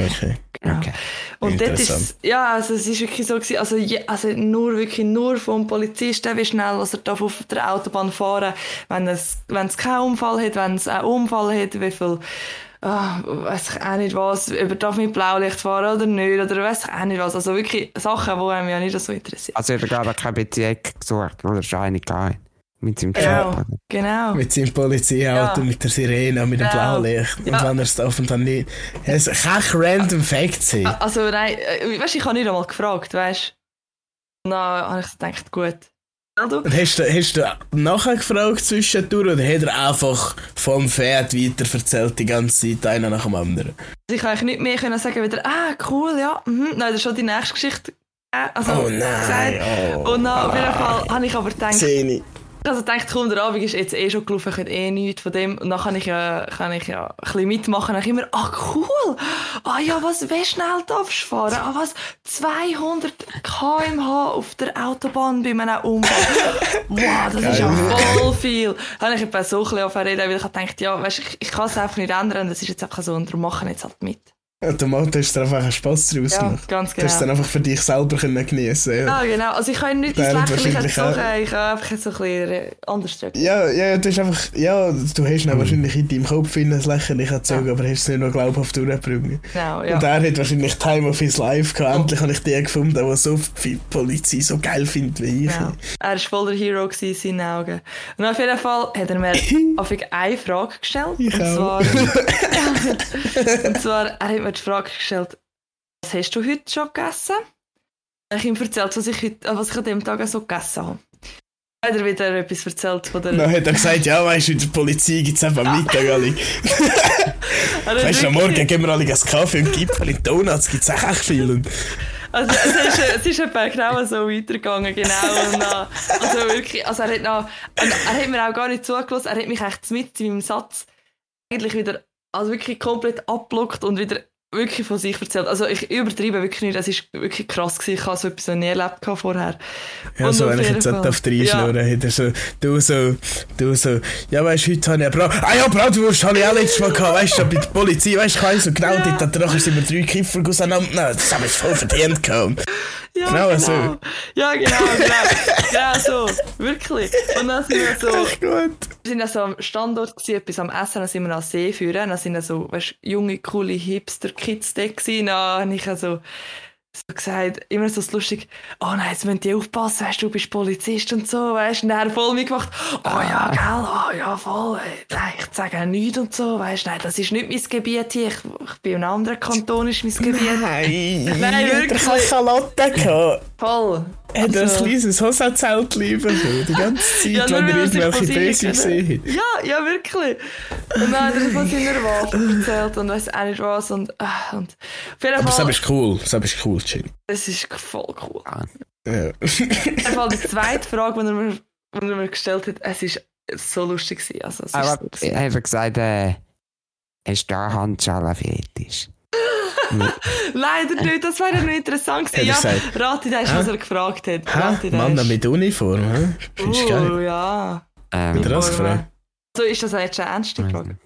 Okay. Genau. Okay. Und dort ist ja, also es ist wirklich so gewesen, also, je, also nur wirklich nur vom Polizisten, wie schnell was er darf auf der Autobahn fahren, wenn es wenn es keinen Unfall hat, wenn es einen Unfall hat, wie viel ah, weiß ich auch nicht was, ob er darf mit Blaulicht fahren oder nicht, oder weiß ich auch nicht was. Also wirklich Sachen, die einem ja nicht so interessieren. Also, er hat gerade keine Beziehung gesucht, oder schon eine gehabt. Mit seinem Genau. Job. Genau. Mit seinem Polizeiauto, Ja. mit der Sirene, mit dem Ja. Blaulicht. Und Ja. wenn er es darf und dann nicht. Es kann kein random Fact sein. Also nein, äh, weißt, ich habe nicht einmal gefragt, weißt du. Dann habe ich gedacht, gut. Du? Und hast du, hast du nachher gefragt zwischendurch oder hat er einfach vom Pferd weiter erzählt die ganze Zeit, einer nach dem anderen? Also ich kann eigentlich nicht mehr können sagen, wieder, ah, cool, ja, mhm. Nein, das ist schon die nächste Geschichte Äh, Also, Oh nein, oh. Und dann, auf jeden Fall habe ich aber gedacht, Zehni. Also gedacht, komm, der Abend ist jetzt eh schon gelaufen, ich könnte eh nichts von dem. Und dann kann ich ja, kann ich ja ein bisschen mitmachen. Dann ich immer, ah cool, ah ja, was, wie schnell darfst du fahren? Ah was, 200 km/h auf der Autobahn bei einem Umbau. wow, das ist ja voll viel. Dann habe ich etwa so ein bisschen reden, weil ich gedacht, ja, weißt, ich, ich kann es einfach nicht ändern, das ist jetzt einfach so, und darum machen jetzt halt mit. Automatisch hast du dir einfach einen Spass draus Ja, gemacht. ganz Du hast es dann genau. einfach für dich selber können geniessen ja. Ah, genau. Also ich kann nicht ins Lächerliche suchen, ich habe einfach so ein bisschen äh, anders drücken. Ja, ja, du hast einfach, ja, du hast ihn wahrscheinlich in deinem Kopf in ein Lächerlich gezogen, Ja. aber hast es nicht noch glaubhaft durchgebracht. Genau, ja. Und er hat wahrscheinlich Time of his Life gehabt. Endlich habe ich den gefunden, der so viel Polizei so geil findet wie ich. Ja. Er war voll der Hero in seinen Augen. Und auf jeden Fall hat er mir auf eine Frage gestellt. Ich und, auch. zwar, und zwar, er hat mir die Frage gestellt, was hast du heute schon gegessen? Ich habe ihm erzählt, was ich, heute, was ich an dem Tag so gegessen habe. Hat er wieder etwas erzählt von der... Dann hat er gesagt, ja, weißt du, in der Polizei gibt es einfach am Mittag alle. Hat Weißt du, am Morgen geben wir alle einen Kaffee und Gipfel in Donuts, gibt es auch echt viel. Also es ist, es ist etwa genau so weitergegangen, genau. Und dann, also wirklich, also er hat, noch, er hat mir auch gar nicht zugelassen, er hat mich echt mit in meinem Satz eigentlich wieder, also wirklich komplett abblockt und wieder wirklich von sich erzählt. Also ich übertreibe wirklich nicht, es ist wirklich krass gewesen, ich habe so etwas noch nie erlebt vorher. ja, Und so, wenn ich jetzt Fall- auf drei hat er so, du so, du so, ja, weißt du, heute habe ich eine Brat, ah ja, Bratwurst habe ich auch letztes Mal gehabt, weißt du, bei der Polizei, weißt du, ich weiss so genau, Ja. dort nachher sind wir drei Kiffer auseinandergenommen, das haben wir voll verdient gehabt. Ja, Genau so. Ja, genau, genau. genau so, wirklich. Und dann sind wir so... Echt gut. Wir waren so am Standort, gewesen, etwas am Essen, dann sind wir an den See führen. Dann sind so, weißt, junge, coole Hipster-Kids da gewesen. Dann habe ich also so gesagt, immer so lustig, oh nein, jetzt müssen die aufpassen, weißt du, du bist Polizist und so, weißt du, und dann voll mitgemacht, oh ja, gell, oh ja, voll, nein, ich sage nichts und so, weißt du, nein, das ist nicht mein Gebiet hier, ich, ich bin in einem anderen Kanton, ist mein Gebiet. Nein, Nein, hat wirklich. keine Kalotte gehabt. Voll. Hat er ein Also- kleines Hosenzeltchen bekommen, die ganze Zeit, Ja, wenn er irgendwelche Böse gesehen hat. Ja, ja, wirklich. Und dann hat er von seiner Waffe erzählt und weiss auch nicht was. Und, ah, und auf jeden Aber Fall, das ist cool, das ist cool, Jim. das ist voll cool. Ja. Auf jeden Fall die zweite Frage, die er mir, die er mir gestellt hat, es ist so lustig gewesen. Also, es ist Aber so gewesen. er hat gesagt, äh, hast du da Handschallenfetisch? Leider nicht, das wäre noch interessant er gewesen. Ja, gesagt? rate das, Hä? was er gefragt hat. Das. Mann mit Uniform, hä? Findest du geil? Oh, ja. Ähm, Uniformen. gefragt? So ist das jetzt eine ernste Frage?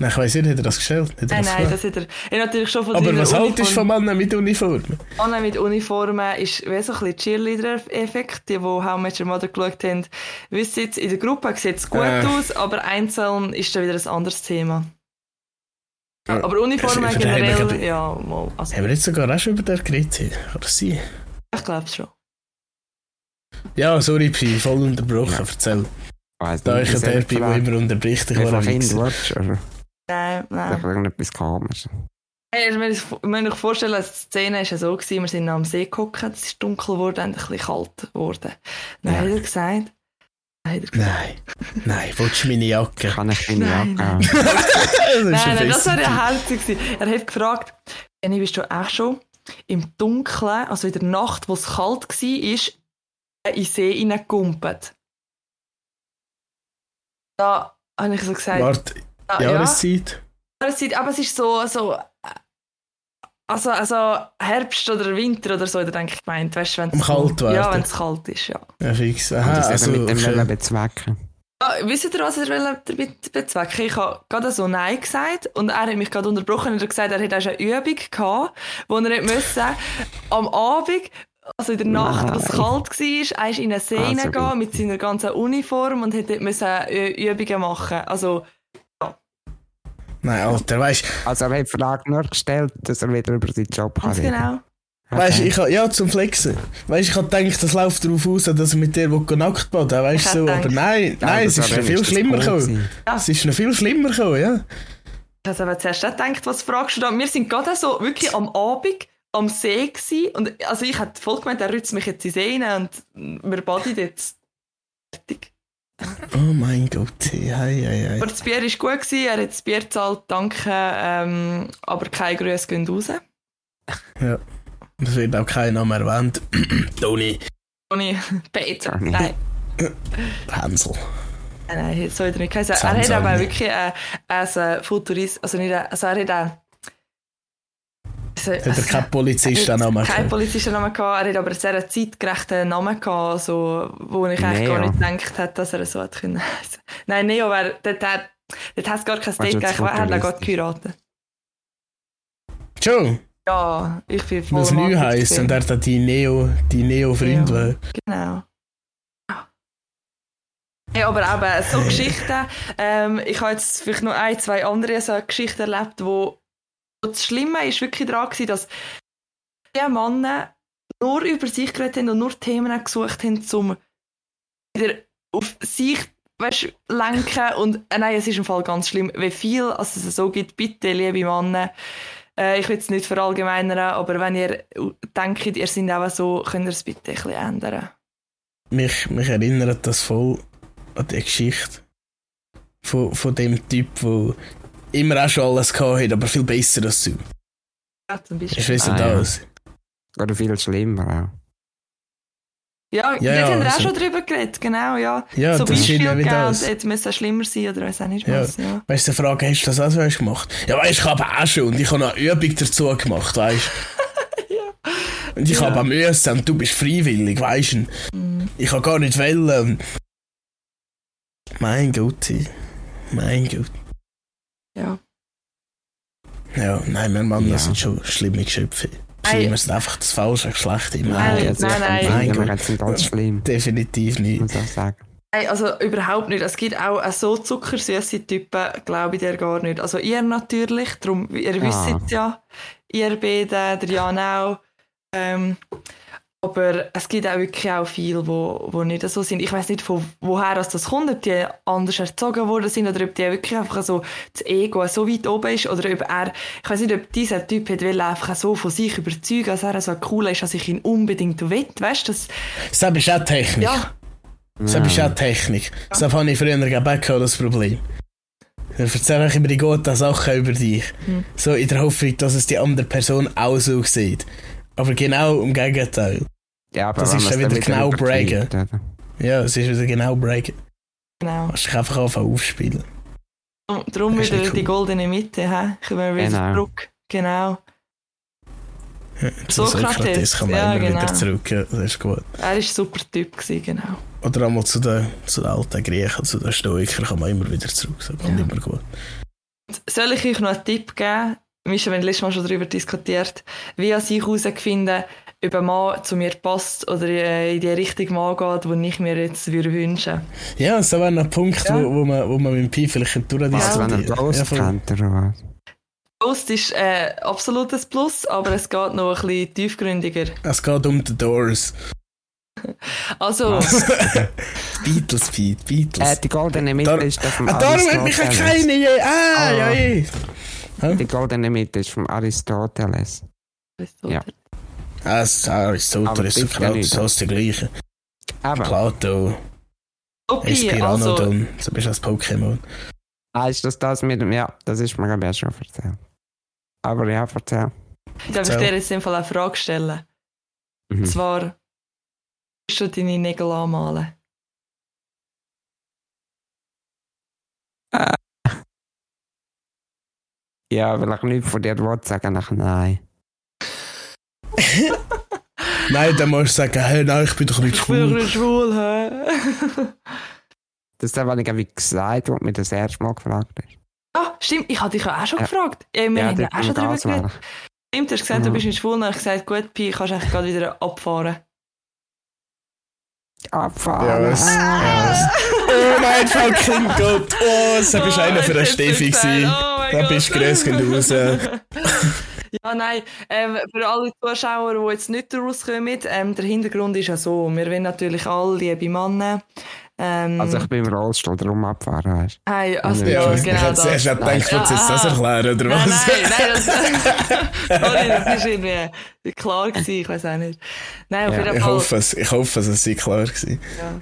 Nein, ich weiss nicht, hat er das gestellt? Hat er Nein, das nein, das hat er. Er natürlich schon von Aber was haltest du von Männern mit Uniform? Anne mit Uniformen ist wie so ein bisschen Cheerleader-Effekt. Die, die How Much Your Mother geschaut haben, wissen jetzt, in der Gruppe sieht es gut Äh. aus, aber einzeln ist dann wieder ein anderes Thema. Ja, Aber Uniformen über den haben wir generell, ja, mal, also, Haben wir jetzt sogar auch schon über den geredet? Kann das sein? ich glaube schon. Ja, sorry, bin voll unterbrochen. Ja. Erzäll. weiss Da nicht, ich wie der soll bin, der immer unterbricht, ich war ein Kinder Oder Nein, einfach nein. irgendetwas Komisches? Hey, ich muss mir vorstellen, die Szene ist ja so gewesen, wir sind am See geguckt, es ist dunkel geworden und ein bisschen kalt geworden. Dann Ja. hat er gesagt, Nein, nein, willst du meine Jacke? Kann ich Nein, Jacke haben? das ist Nein, nein, das besser. war ja herzig. gewesen. Er hat gefragt, Jenny, bist du auch schon im Dunkeln, also in der Nacht, wo es kalt war, in den See hineingekumpelt? Da habe ich so gesagt, Warte, ja, Jahreszeit? Jahreszeit, aber es ist so, so äh, also, also Herbst oder Winter oder so, da denke ich gemeint, weißt du, wenn Um kalt. Ja, wenn es kalt ist, ja. Ja, fix. Und Aha, das also, mit dem okay. okay. bezwecken. Ah, wisst ihr, was er damit bezwecken Ich habe gerade so Nein gesagt und er hat mich gerade unterbrochen und hat gesagt, er hätte auch schon eine Übung gehabt, wo er nicht müssen, am Abend, also in der Nacht, wo es kalt war, er ist in einen See Also hineingehen gut. mit seiner ganzen Uniform und hätte müssen äh, Übungen machen. Also, Nein, Alter, weißt Also er hat die Frage nur gestellt, dass er wieder über seinen Job kann genau. Weißt du, ich hab, ja, zum Flexen. Weißt du, ich hab gedacht, das läuft darauf aus, dass er mit dir nackt baden weißt du, so. hab Aber gedacht- nein, nein, es ist noch viel schlimmer gekommen. Es ist noch viel schlimmer gekommen, ja. Ich habe aber zuerst auch gedacht, was fragst du da? Wir sind gerade so wirklich am Abend am See gewesen und also ich hätte voll gemeint, er rützt mich jetzt in den See rein und wir baden jetzt. Fertig. Oh mein Gott, hey, hey, hey. Aber das Bier war gut, gewesen, er hat das Bier gezahlt, danke, ähm, aber keine Grüße gehen raus. Ja. Das wird auch kein Name erwähnt. Toni. Toni, Peter, nein. Hänsel. Nein, nein, so hat er nicht geheißen. Er hat aber wirklich äh, als Futurist, also nicht, also er hat auch... Also, Hat er keinen Polizistennamen Kein gehabt? Polizistennamen gehabt, er hat aber einen sehr zeitgerechten Namen gehabt, also, wo ich eigentlich gar Neo. nicht gedacht hätte, dass er so hat können heißen. Nein, Neo wäre, dort hat, dort hat es gar kein du, Date gegeben, jetzt ich hätte ihn gerade geheiratet. Schon. Ja, ich bin voll Das neu heisst und er hat die Neo, die Neo-Freund Ja. war. Genau. Ja, aber eben so Geschichten. Ähm, ich habe jetzt vielleicht noch ein, zwei andere so Geschichten erlebt, wo das Schlimme ist wirklich daran dass die Männer nur über sich geredet haben und nur Themen gesucht haben, um wieder auf sich weißt, lenken. Und äh, nein, es ist im Fall ganz schlimm, wie viel also es so gibt. Bitte, liebe Männer, äh, ich will es nicht verallgemeinern, aber wenn ihr denkt, ihr seid auch so, könnt ihr es bitte ein bisschen ändern. Mich, mich erinnert das voll an die Geschichte von, von dem Typ, der immer auch schon alles gehabt hat, aber viel besser als du. Ja, zum Beispiel. Ich weiß nicht Ah, ja. alles. Oder viel schlimmer Ja, Ja, ja, ja, haben wir auch also- schon drüber geredet, genau, ja. Ja, so wieder gegeben, das. müsste es schlimmer sein oder weiß auch nicht Ja. was, ja. Weißt du, die Frage, hast du das auch so hast gemacht? Ja, weißt du, ich habe auch schon und ich habe noch eine Übung dazu gemacht, weißt du? Ja. Und ich Ja. habe auch müssen und du bist freiwillig, weißt du? Mhm. Ich habe gar nicht wollen. Mein Gott, mein Gott. Ja. Ja, nein, mein Mann, das Ja. sind schon schlimme Geschöpfe. Ei. Schlimmer sind einfach das falsche Geschlecht im Nein, nein, ich nein. finde Mein wir Gott. jetzt ganz schlimm, Definitiv nicht. muss ich sagen. Nein, also überhaupt nicht. Es gibt auch so zuckersüße Typen, glaube ich dir gar nicht. Also ihr natürlich, darum, ihr Ah. wisst es ja, ihr beide, der Jan auch. Ähm, aber es gibt auch wirklich auch viele, wo, wo nicht so sind. Ich weiß nicht, von woher das kommt, ob die anders erzogen worden sind oder ob die wirklich einfach so das Ego so weit oben ist oder ob er, ich weiß nicht, ob dieser Typ hat will einfach so von sich überzeugen, dass er so cool ist, dass ich ihn unbedingt will. Weißt du, das, Das ist auch Technik. ja, Das ist auch Technik. Das habe ich früher gegeben, das Problem. Dann erzähle ich immer die guten Sachen über dich. Hm. So in der Hoffnung, dass es die andere Person auch so sieht. Aber genau im Gegenteil. Ja, aber Das ist dann wieder genau oder? Ja, es ist wieder genau Breaken. genau. Du musst dich einfach anfangen aufspielen. Darum- Darum ist wieder nicht die cool. goldene Mitte, hä? Kommen wir wieder Genau. zurück. Genau. Zum Sokrates, Sokrates kann man ja, immer wieder genau. zurück. Ja, das ist gut. Er war ein super Typ, gewesen, genau. Oder einmal zu den, zu den alten Griechen, zu den Stoikern kann man immer wieder zurück. Das kommt Ja. immer gut. Soll ich euch noch einen Tipp geben? Wir haben letztes Mal schon darüber diskutiert, wie als ich herausfinden, ob ein Mann zu mir passt oder äh, in die Richtung Mann geht, die ich mir jetzt würde wünschen Ja, das wäre noch ein Punkt, Ja. wo, wo, man, wo man mit dem Pi vielleicht durchdiskutieren Also wenn er Ja, Ghost voll. kennt oder was? Post ist äh, absolutes Plus, aber es geht noch ein bisschen tiefgründiger. Es geht um die Doors. Also, Was? Beatles, Pete, Beatles. Äh, die goldene Mitte Dar- ist das ah, darum hat mich ja keine je. Ah, Ah. ja, je. Die goldene Mitte ist vom Aristoteles. Ja. Ah, das ist Aristoteles, bitte nicht. alles der gleiche. Aber, Plato, okay, also, Espiranodon, so bist du als Pokémon. ah, ist das das mit dem... Ja, das ist mir auch schon erzählt. Aber ja, erzähl. darf ich dir jetzt im Fall eine Frage stellen? Und Mhm. zwar, willst du deine Nägel anmalen? Ja, weil ich nichts von dir will, sagen ich nein. Nein, dann musst du sagen, hey, nein, ich bin doch nicht Ich bin schwul. doch schwul, hä? Das ist das, was ich wie gesagt habe, mir das erste Mal gefragt hast. Ah, stimmt, ich hatte dich ja auch schon Ja. gefragt. Ja, wir ja, haben ja auch schon darüber geredet. Stimmt, du hast gesagt, du Mhm. bist nicht schwul. Dann habe ich gesagt, gut, Pi, kannst du eigentlich gerade wieder abfahren. Abfahren. Ja, was? Ah. Ja, was? Oh mein fucking Gott. Oh, das bist einer für eine Steffi gewesen. Oh mein Da Gott. bist du grösser raus. Ja, nein, ähm, für alle Zuschauer, die jetzt nicht rauskommen, ähm, der Hintergrund ist ja so, wir wollen natürlich alle liebe Männer. Ähm, Also ich bin im Rollstuhl, darum abfahren, weißt hey, also, Ja, ja, ich genau hätte das. zuerst gedacht, ich willst du das Ah. erklären, oder Nein, was? nein, nein, das, sorry, das ist irgendwie klar gewesen, ich weiß auch nicht. Nein, auf Ja, jeden Ich Fall. hoffe es, ich hoffe es, sei klar gewesen. ja.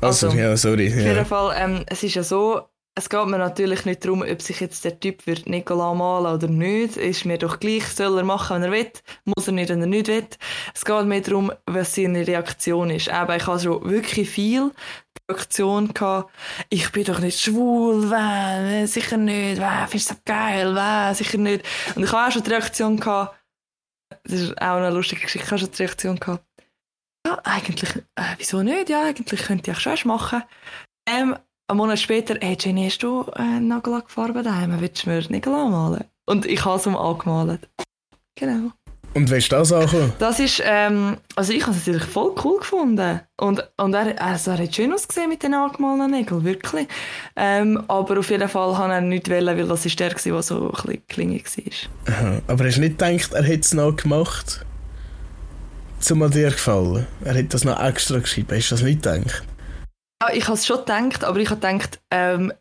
Also, Also, ja, sorry. Auf jeden. Fall, ähm, es ist ja so, es geht mir natürlich nicht darum, ob sich jetzt der Typ wird Nicola malen oder nicht. Ist mir doch gleich, soll er machen, wenn er will. Muss er nicht, wenn er nicht will. Es geht mir darum, was seine Reaktion ist. Aber ich habe schon wirklich viel Reaktion gehabt. Ich bin doch nicht schwul, weh, sicher nicht, weh, findest du das geil, weh, sicher nicht. Und ich habe auch schon die Reaktion gehabt, das ist auch eine lustige Geschichte, ich habe schon die Reaktion gehabt, ja, eigentlich, äh, wieso nicht? Ja, eigentlich könnte ich schon machen. Ähm, ein Monat später, hey Jenny, hast du äh, Nagellackfarbe daheim? Willst du mir Nägel anmalen? Und ich habe es ihm angemalt. Genau. Und wie ist das auch? Das ist, ähm, also ich habe es natürlich voll cool gefunden. Und, und er, also er hat schön ausgesehen mit den angemalten Nägeln, wirklich. Ähm, aber auf jeden Fall hat er nicht wollen, weil das ist der war, der so ein bisschen klingig war. Aha. Aber hast du nicht gedacht, er hätte es noch gemacht? Zum an dir gefallen? Er hat das noch extra geschrieben. Hast du das nicht gedacht? Ja, ich habe es schon gedacht, aber ich habe gedacht, ähm,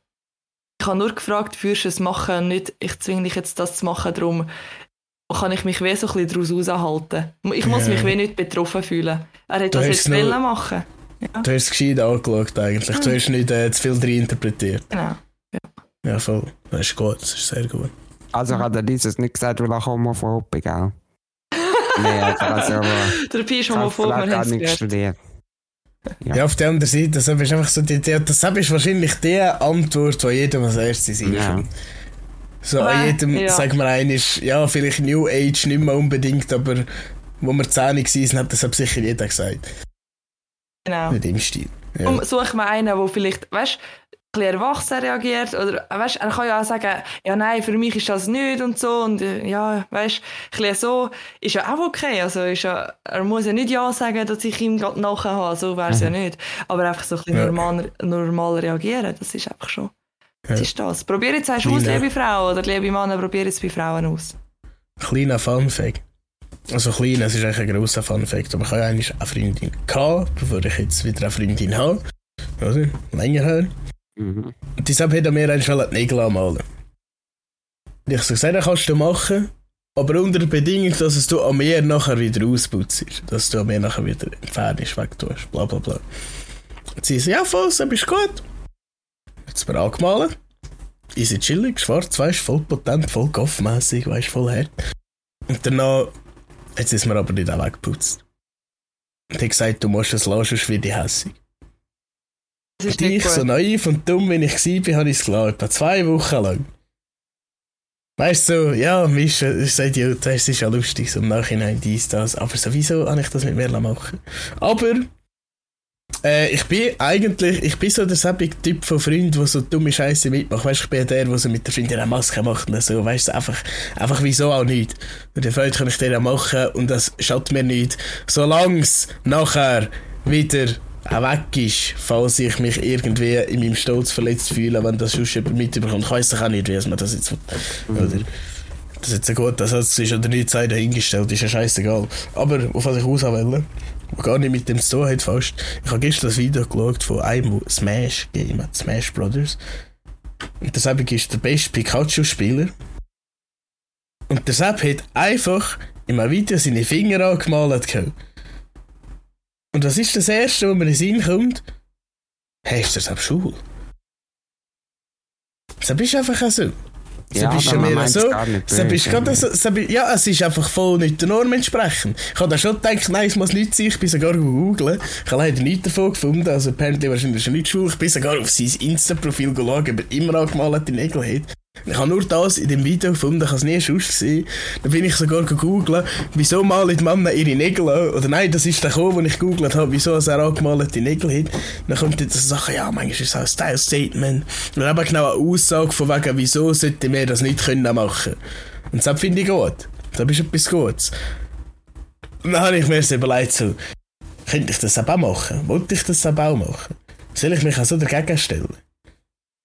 ich habe nur gefragt, würdest du es machen? Nicht, ich zwinge dich jetzt das zu machen, darum kann ich mich wie so ein bisschen daraus aushalten. Ich muss Ja. mich wie nicht betroffen fühlen. Er hat Du das jetzt nur- wollen machen. Ja, Du hast es gescheit angeschaut eigentlich. Du hast nicht äh, zu viel drin interpretiert. genau. Ja, voll. Das ist gut. Das ist sehr gut. Also hat er dieses nicht gesagt, weil er homophob ist, gell? Nein, also, also aber Der Pi ist homophob, auch haben es nicht gehört. studiert. Ja. Ja. auf der anderen Seite, das ist einfach so die, die, das ist wahrscheinlich die Antwort, die jedem als erstes Ja. einkommt. So an jedem, ja. sagen wir ein, ist, ja, vielleicht New Age nicht mehr unbedingt, aber wo wir 10 waren, hat das hat sicher jeder gesagt. Genau. Mit dem Stil. Ja. Darum suche mir einen, der vielleicht, weißt ein bisschen erwachsen reagiert oder weißt, er kann ja auch sagen, ja nein, für mich ist das nicht und so und äh, ja, weißt, ein bisschen so ist ja auch okay, also ist ja, er muss ja nicht ja sagen, dass ich ihm gerade nachher habe, so wäre es ja nicht, aber einfach so ein bisschen Ja. normal, normal reagieren, das ist einfach schon, das Ja. ist das. Probier jetzt erst aus, liebe Frau oder liebe Männer, probier jetzt bei Frauen aus. Kleiner Fun-Fact. Also klein, es ist eigentlich ein grosser Fun-Fact, aber ich habe eigentlich eine Freundin gehabt, bevor ich jetzt wieder eine Freundin habe. Also, länger her. Mhm. Und deshalb hat er mir eigentlich die Nägel anmalen. Und ich so gesagt, das kannst du machen, aber unter der Bedingung, dass es du an mir nachher wieder ausputzt. Dass du an mir nachher wieder entfernst, wegtust, bla bla bla. Und sie so, ja voll, das ist gut. Jetzt mir angemalt. Easy chillig, schwarz, weißt voll potent, voll goffmässig, weißt voll hart. Und danach sie es mir aber nicht auch weggeputzt. Und hat gesagt, du musst es lassen, sonst werde ich hässig. Das ist Und nicht ich, gut. so naiv und dumm, wie ich war, habe ich es. Etwa zwei Wochen lang. Weißt du, so, ja, Mischa, ich sage dir, das ist ja lustig, so im Nachhinein dies, das. Aber sowieso habe ich das mit mir machen Aber, äh, ich bin eigentlich, ich bin so der säbige Typ von Freund, der so dumme Scheiße mitmacht. Weißt du, ich bin der, der so mit der Freundin eine Maske macht und so. Weißt du, einfach, einfach wieso auch nicht. Und der Freude kann ich dir machen und das schadet mir nicht. Solange es nachher wieder auch weg ist, falls ich mich irgendwie in meinem Stolz verletzt fühle, wenn das sonst jemand mitbekommt. Ich doch auch nicht, wie es man das jetzt oder das jetzt ein guter Satz ist oder nicht, sei dahingestellt, ist ja scheißegal. Aber auf was ich auswähle, was gar nicht mit dem zu tun hat fast. Ich habe gestern das Video geschaut von einem, Smash Game Smash Brothers. Und der Sepp ist der beste Pikachu-Spieler. Und der Sepp hat einfach in einem Video seine Finger angemalt gehabt. Und was ist das Erste, was mir in den Sinn kommt? Hey, ist der Sepp schwul? Sepp ist einfach auch so. Ja, Sepp ist aber schon man so. gar nicht Sepp ist böse. gerade so, ist- ja, es ist einfach voll nicht der Norm entsprechend. Ich habe da schon gedacht, nein, es muss nicht sein, ich bin sogar googeln. Ich habe leider nichts davon gefunden, also apparently wahrscheinlich schon nicht schwul. Ich bin sogar auf sein Insta-Profil geschaut, ob er immer angemalte Nägel hat. Ich habe nur das in dem Video gefunden, ich habe es nie sonst gesehen. Dann bin ich sogar gegoogelt, wieso malen die Männer ihre Nägel an? Oder nein, das ist der gekommen, wo ich gegoogelt habe, wieso er angemalte Nägel hat. Dann kommt jetzt so Sache, ja, manchmal ist es auch ein Style-Statement. Und eben genau eine Aussage von wegen, wieso sollte wir das nicht können machen. Und das finde ich gut. Das ist etwas Gutes. Und dann habe ich mir überlegt, so, könnte ich das auch machen? Wollte ich das auch machen? Soll ich mich auch so dagegen stellen?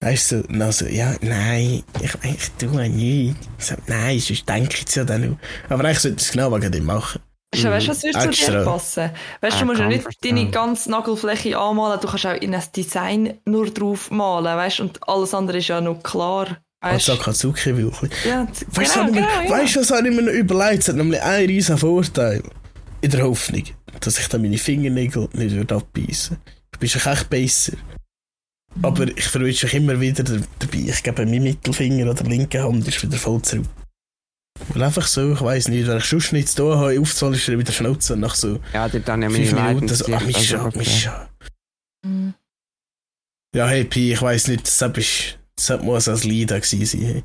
Weißt du, so, also, ja, nein, ich, ich tue nicht. Ich so, nein, sonst denke ich es ja dann noch. Aber eigentlich sollte ich es genau wegen dem machen. Weißt du, was würde zu dir passen? Weißt du, Ah, du musst ja kann nicht deine ganze Nagelfläche anmalen, du kannst auch in ein Design nur drauf malen, weißt du, und alles andere ist ja noch klar. Weißt du? Sakazuki wirklich. Ja, Weißt du, genau, genau, weißt du, was habe ich mir noch überlegt? Es hat nämlich einen riesen Vorteil. In der Hoffnung, dass ich dann meine Fingernägel nicht würde abbeißen. Du bist echt besser. Aber ich verwünsche mich immer wieder dabei. Ich gebe mein Mittelfinger oder linke Hand ist wieder voll zurück. Weil einfach so, ich weiß nicht, wenn ich sonst nichts zu tun habe, aufzuholen, ist er wieder Schnauze und nach so Ja, die dann ja fünf Minuten so, Leidenschaft, Mischa, also, Mischa. Mhm. Ja, hey, Pi, ich weiß nicht, das, ist, das muss als auch gewesen sein. Hey.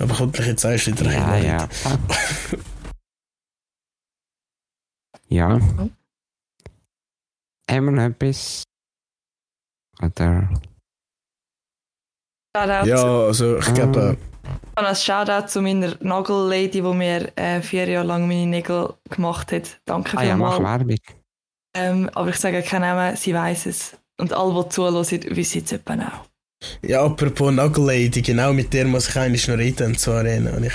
Aber kommt dich jetzt erst wieder Ja, ein ja. ja. Mhm. Haben wir noch etwas? Oder? Shoutout Ja, also ich glaube, Ich habe ein Shoutout zu meiner Nagellady, die mir äh, vier Jahre lang meine Nägel gemacht hat. Danke Ah ja, mach vielmals. Werbung. ähm, aber ich sage keinen Namen, sie weiß es. Und alle, die zuhören, wissen es etwa auch. ja, apropos Nagellady, genau mit der muss ich eigentlich noch reden, und zwar äh, und ich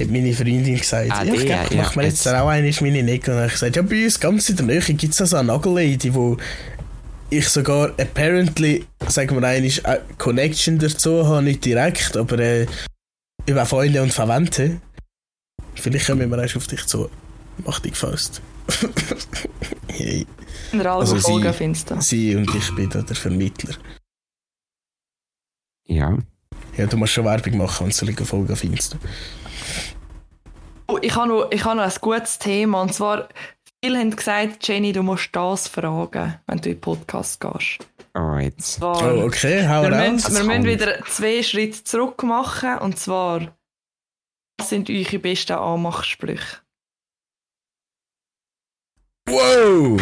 hat meine Freundin gesagt, Ah, ja, ich die, glaube, ich ja, mache mir jetzt jetzt. auch einmal meine Nägel. Und dann habe ich gesagt, ja, bei uns ganz in der Nähe gibt es also eine Nagellady, wo ich sogar apparently, sagen wir eigentlich, eine Connection dazu habe, nicht direkt, aber äh, über Freunde und Verwandte. Vielleicht kommen wir erst auf dich zu. Mach dich gefasst. hey. Also Folge sie- findest du. Sie und ich bin da der Vermittler. Ja. Ja, du musst schon Werbung machen, wenn du so eine Folge findest. Oh, ich habe noch, ich habe noch ein gutes Thema. Und zwar, viele haben gesagt, Jenny, du musst das fragen, wenn du in den Podcast gehst. Oh, jetzt. Und zwar, Oh, okay, hau wir raus. müssen, wir müssen wieder zwei Schritte zurück machen. Und zwar, was sind eure besten Anmachsprüche? Wow!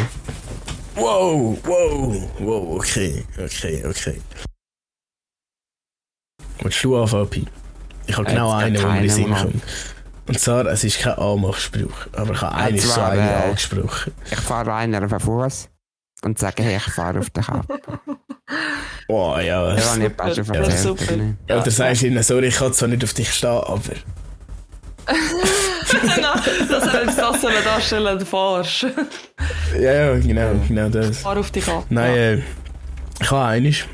Wow, wow, wow, okay, okay, okay. Willst du anfangen, Pi? Ich habe Äh, genau einen, der mir in den Sinn kommt. Und zwar, es ist kein Anmachspruch, aber ich habe Ja, einen so einen äh, angesprochen. Ich fahre einer auf den Fuß und sage, hey, ich fahre auf den Kappe. Oh ja. Ja, habe ich ein paar schon Ja, super. oder nicht? Oder sagst du ihnen, sorry, ich kann zwar nicht auf dich stehen, aber... Nein, das soll jetzt das sollen darstellen, du fahrst. Ja, ja, genau, genau das. Fahr auf dich ab. Nein, äh, ich habe eines.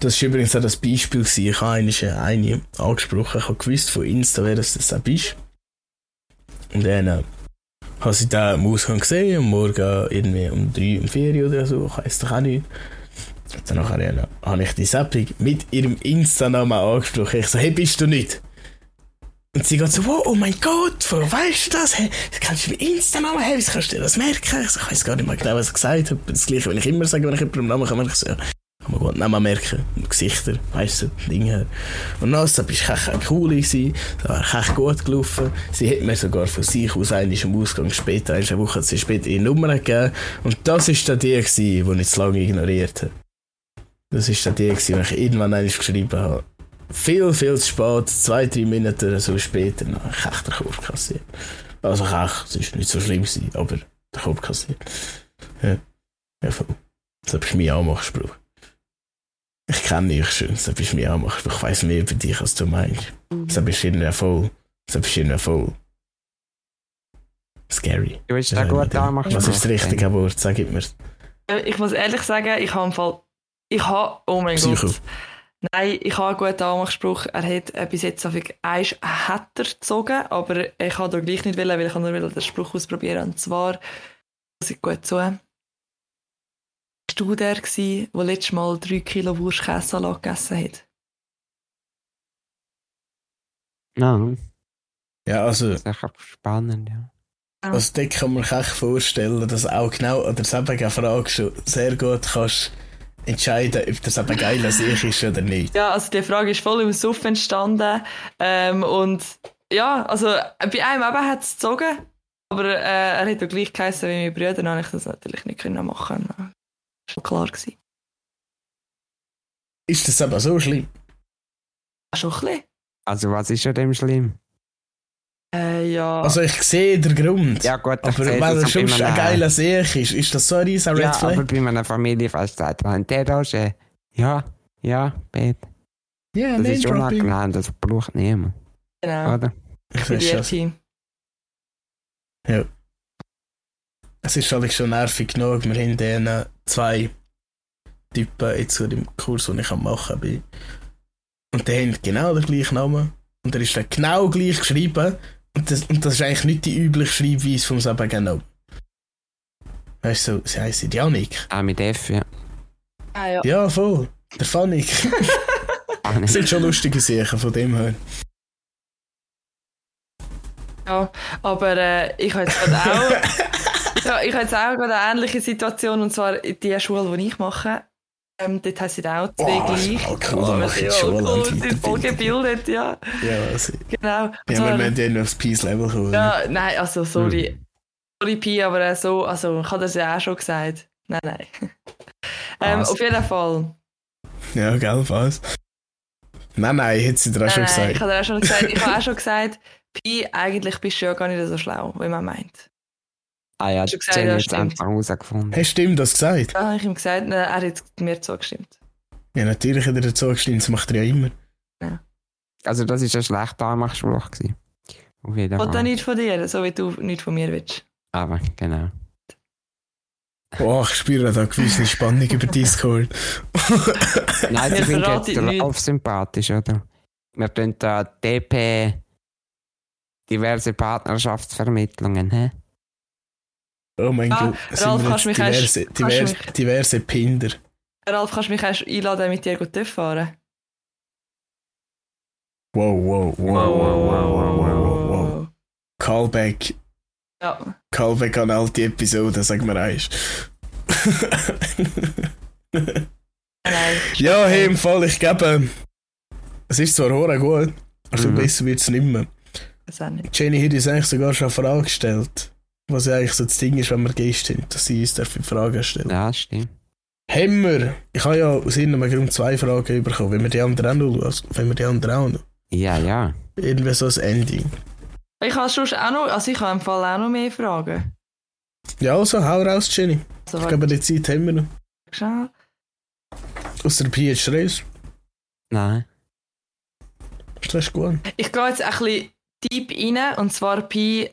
Das war übrigens auch das Beispiel. Gewesen. Ich habe eines, äh, eine angesprochen. Ich habe gewusst von Insta, wer das das ist. Und dann äh, habe sie da im Ausgang gesehen, am Morgen irgendwie um 3, um 4 oder so, ich weiss doch auch nicht. Und dann äh, habe ich die Sappig mit ihrem Insta-Namen angesprochen. Ich so, hey, bist du nicht? Und sie geht so, wow, oh mein Gott, woher weißt du das? Hey, kannst du mit Insta-Namen haben, wie kannst du dir das merken? Ich, so, ich weiß gar nicht mehr genau, was ich gesagt habe. Das gleiche, wenn ich immer sage, wenn ich jemanden Namen kann, ich so, kann man gut Namen merken. Gesichter, weißt du, Dinge. Und so, bist du echt gewesen, da war echt gut gelaufen. Sie hat mir sogar von sich aus eigentlich am Ausgang später, eine Woche sie später ihre Nummer gegeben. Und das ist dann die die ich zu lange ignoriert habe. Das ist dann die die ich irgendwann einmal geschrieben habe. Viel, viel zu spät, zwei, drei Minuten so später, dann habe ich echt den Korb kassiert. Also echt, es ist nicht so schlimm aber den Korb kassiert. Ja, ja voll. Das ist mein Anmachspruch. Ich kenne dich schon, das ist mein Anmachspruch. Ich weiss mehr über dich, als du meinst. Das ist irgendwie voll, das ist irgendwie voll scary. Du bist Ja, da gut ja. anmachen. Was ist das richtige Wort? Sag mir. Äh, Ich muss ehrlich sagen, ich habe im Fall. Ich habe. Oh mein Psycho. Gott. Nein, ich habe einen guten Anmachspruch. Er hat äh, bis jetzt auf eins hat er gezogen, aber ich habe da gleich nicht wollen, weil ich nur den Spruch ausprobieren. Und zwar, das ist gut zu. Bist du der gsi, der letztes Mal drei Kilo Wurstkäsesalat gegessen hat? Nein, Ja, also, das ist echt spannend, ja. also da kann man sich echt vorstellen, dass auch genau an derselben Frage schon sehr gut kannst entscheiden, ob das eben geil an sich ist oder nicht. Ja, also die Frage ist voll im Suff entstanden. Ähm, und ja, also bei einem eben hat es gezogen, aber äh, er hat ja gleich geheißen wie meine Brüder, dann habe ich das natürlich nicht können machen. Das war schon klar. Gewesen. Ist das aber so schlimm? Schon ein bisschen. Also, was ist an dem schlimm? Äh, ja. Also ich sehe den Grund. Ja, gut, aber wenn er schon ein geiler Seich ist, ist das so ein riesen Red Ja, aber Flag? bei meiner Familie fast sagt man, der da ist, äh, ja, ja, bet. Ja, Das nein, ist Dropping. unangenehm, das braucht niemand, genau. oder? Ich weiß die schon. Team. Es ist eigentlich schon nervig genug. Wir haben dann zwei Typen jetzt so im Kurs, den ich am machen bin. Und die haben genau den gleichen Namen. Und er ist dann genau gleich geschrieben. Und das, und das ist eigentlich nicht die übliche Schreibweise vom selben Namen. Weißt du, sie heisst Janik. Auch mit F, ja. Ah ja. Ja, voll. Der Fanik. Ah, Das sind schon lustige Sachen von dem her. ja. Aber äh, ich habe jetzt gerade auch... ja, ich habe jetzt auch gerade eine ähnliche Situation, und zwar in der Schule, die ich mache. Ähm, dort haben sie auch zwei Oh, gleich. Und wir auch in sind voll gebildet, ja. Ja, also, Genau. Und ja, zwar- wir müssen ja aufs Peace-Level kommen. Ja, nein, also sorry. Hm. Sorry, Pi, aber äh, so, also ich habe das ja auch schon gesagt. Nein, nein. ähm, Was? auf jeden Fall. Ja, gell, was? Nein, nein, hätte sie dir auch schon nein, ich gesagt. habe auch schon gesagt, ich habe auch schon gesagt, Pi, eigentlich bist du ja gar nicht so schlau, wie man meint. Ah ja, Hast du gesagt, Jenny ja, hat es stimmt. einfach herausgefunden. Hast du ihm das gesagt? Habe ich ihm gesagt, nein, er hat mir zugestimmt. Ja, natürlich hat er dazu gestimmt, das macht er ja immer. Also das war ein schlechter Anmachspruch. Auf jeden Ich will da Fall. nicht von dir, so wie du nicht von mir willst. Aber genau. Boah, ich spüre da eine gewisse Spannung über Discord. Nein, ich finde verraten jetzt nichts. Ralf sympathisch, oder? Wir tun da DP diverse Partnerschaftsvermittlungen, hä? Oh mein Ah, Gott, es Ralf, sind kannst mich erst- diverse, kannst diverse, diverse Pinder. Ralf, kannst du mich erst einladen, mit dir TÜV fahren? Wow, wow, wow, wow, wow, wow, wow, wow. Callback, Ja, Callback an alte Episoden, sag mir eins. ja, hey, im Fall, ich gebe, es ist zwar hure gut, aber Mhm. besser wird es nicht mehr. Jenny hat uns eigentlich sogar schon eine Frage gestellt. Was ja eigentlich so das Ding ist, wenn wir Gäste sind, dass sie uns dafür Fragen stellen. Ja, stimmt. Haben wir, ich habe ja aus irgendeinem Grund zwei Fragen bekommen, wenn wir die anderen auch noch, also wenn wir die anderen auch noch. Ja, ja. Irgendwie so ein Ending. Ich habe sonst auch noch, also ich habe im Fall auch noch mehr Fragen. Ja, also, hau raus, Jenny. Also, Ich glaube, die Zeit haben wir noch. schnell. Aus der PH Stress. Nein. Das ist gut. Ich gehe jetzt ein bisschen deep rein, und zwar Pi,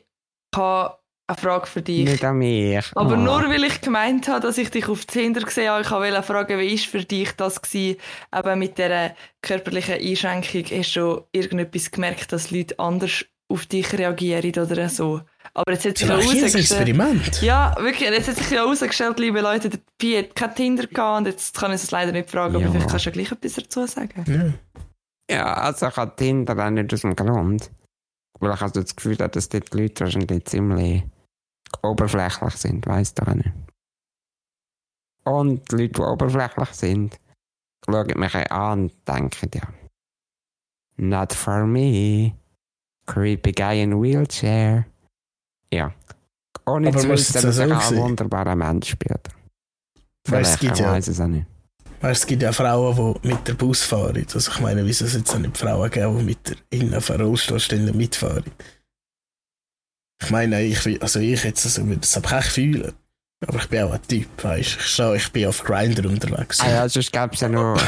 habe eine Frage für dich. Nicht an mich. Aber Oh. nur weil ich gemeint habe, dass ich dich auf Tinder gesehen habe, ich wollte fragen, wie ist für dich das gewesen, eben mit dieser körperlichen Einschränkung, hast du irgendetwas gemerkt, dass Leute anders auf dich reagieren oder so? Aber jetzt hat sich ja herausgestellt... Experiment. Ja, wirklich, jetzt hat sich ja herausgestellt, liebe Leute, der Pi hat kein Tinder gehabt und jetzt kann ich es leider nicht fragen, aber Ja. vielleicht kannst du ja gleich etwas dazu sagen. Ja. Ja, also ich habe Tinder auch nicht aus dem Grund. Weil ich also das Gefühl habe, dass dort die Leute wahrscheinlich ziemlich oberflächlich sind, weiss doch nicht. Und die Leute, die oberflächlich sind, schauen mich an und denken, ja, not for me. Creepy guy in wheelchair. Ja. Ohne Aber zu wissen, dass ich ein wunderbarer Mensch oder? Weißt, es Vielleicht, gibt ich ja, weiss es auch nicht. weißt, es gibt ja Frauen, die mit der Bus fahren. Also ich meine, wieso soll es auch nicht Frauen geben, die mit der innen auf einem Rollstuhl stehen mitfahren? Ich meine, ich, also ich jetzt, also, das habe ich echt fühlen. Aber ich bin auch ein Typ, weißt du. Ich, stehe- ich bin auf Grinder unterwegs. Ah ja, sonst gäbe es ja noch...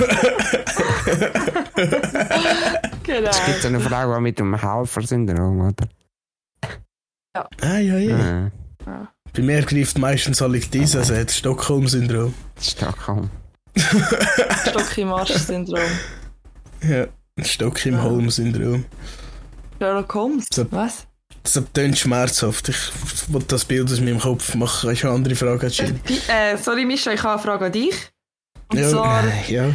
Genau. Es gibt so eine Frau mit dem Helfer-Syndrom, oder? Ah, ja, ja. Ja, Bei mir greift meistens alles dies, also hat Stockholm-Syndrom. Stockholm. Stock im Arsch-Syndrom. Ja, Stock im. Holm-Syndrom. Sherlock Holmes? So. Was? Das tönt schmerzhaft. Ich will das Bild aus meinem Kopf machen. Hast du eine andere Frage, Jenny? Pi- Äh, sorry, Mischa, ich habe eine Frage an dich. Und Ja, zwar, ja.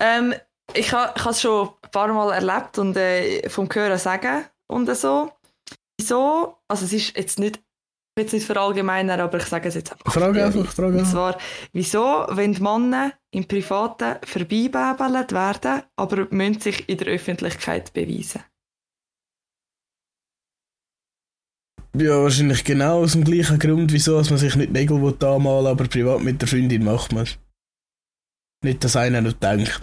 ähm, ich habe es schon ein paar Mal erlebt und äh, vom Hören sagen und so. Wieso? Also es ist jetzt nicht, jetzt nicht verallgemeinern, aber ich sage es jetzt einfach. Frage einfach, Frage Und zwar, wieso, wenn die Männer im Privaten vorbeibäbelt werden, aber müssen sich in der Öffentlichkeit beweisen? Ja, wahrscheinlich genau aus dem gleichen Grund, wieso man sich nicht Nägel will anmalen aber privat mit der Freundin macht man es. Nicht, dass einer noch denkt.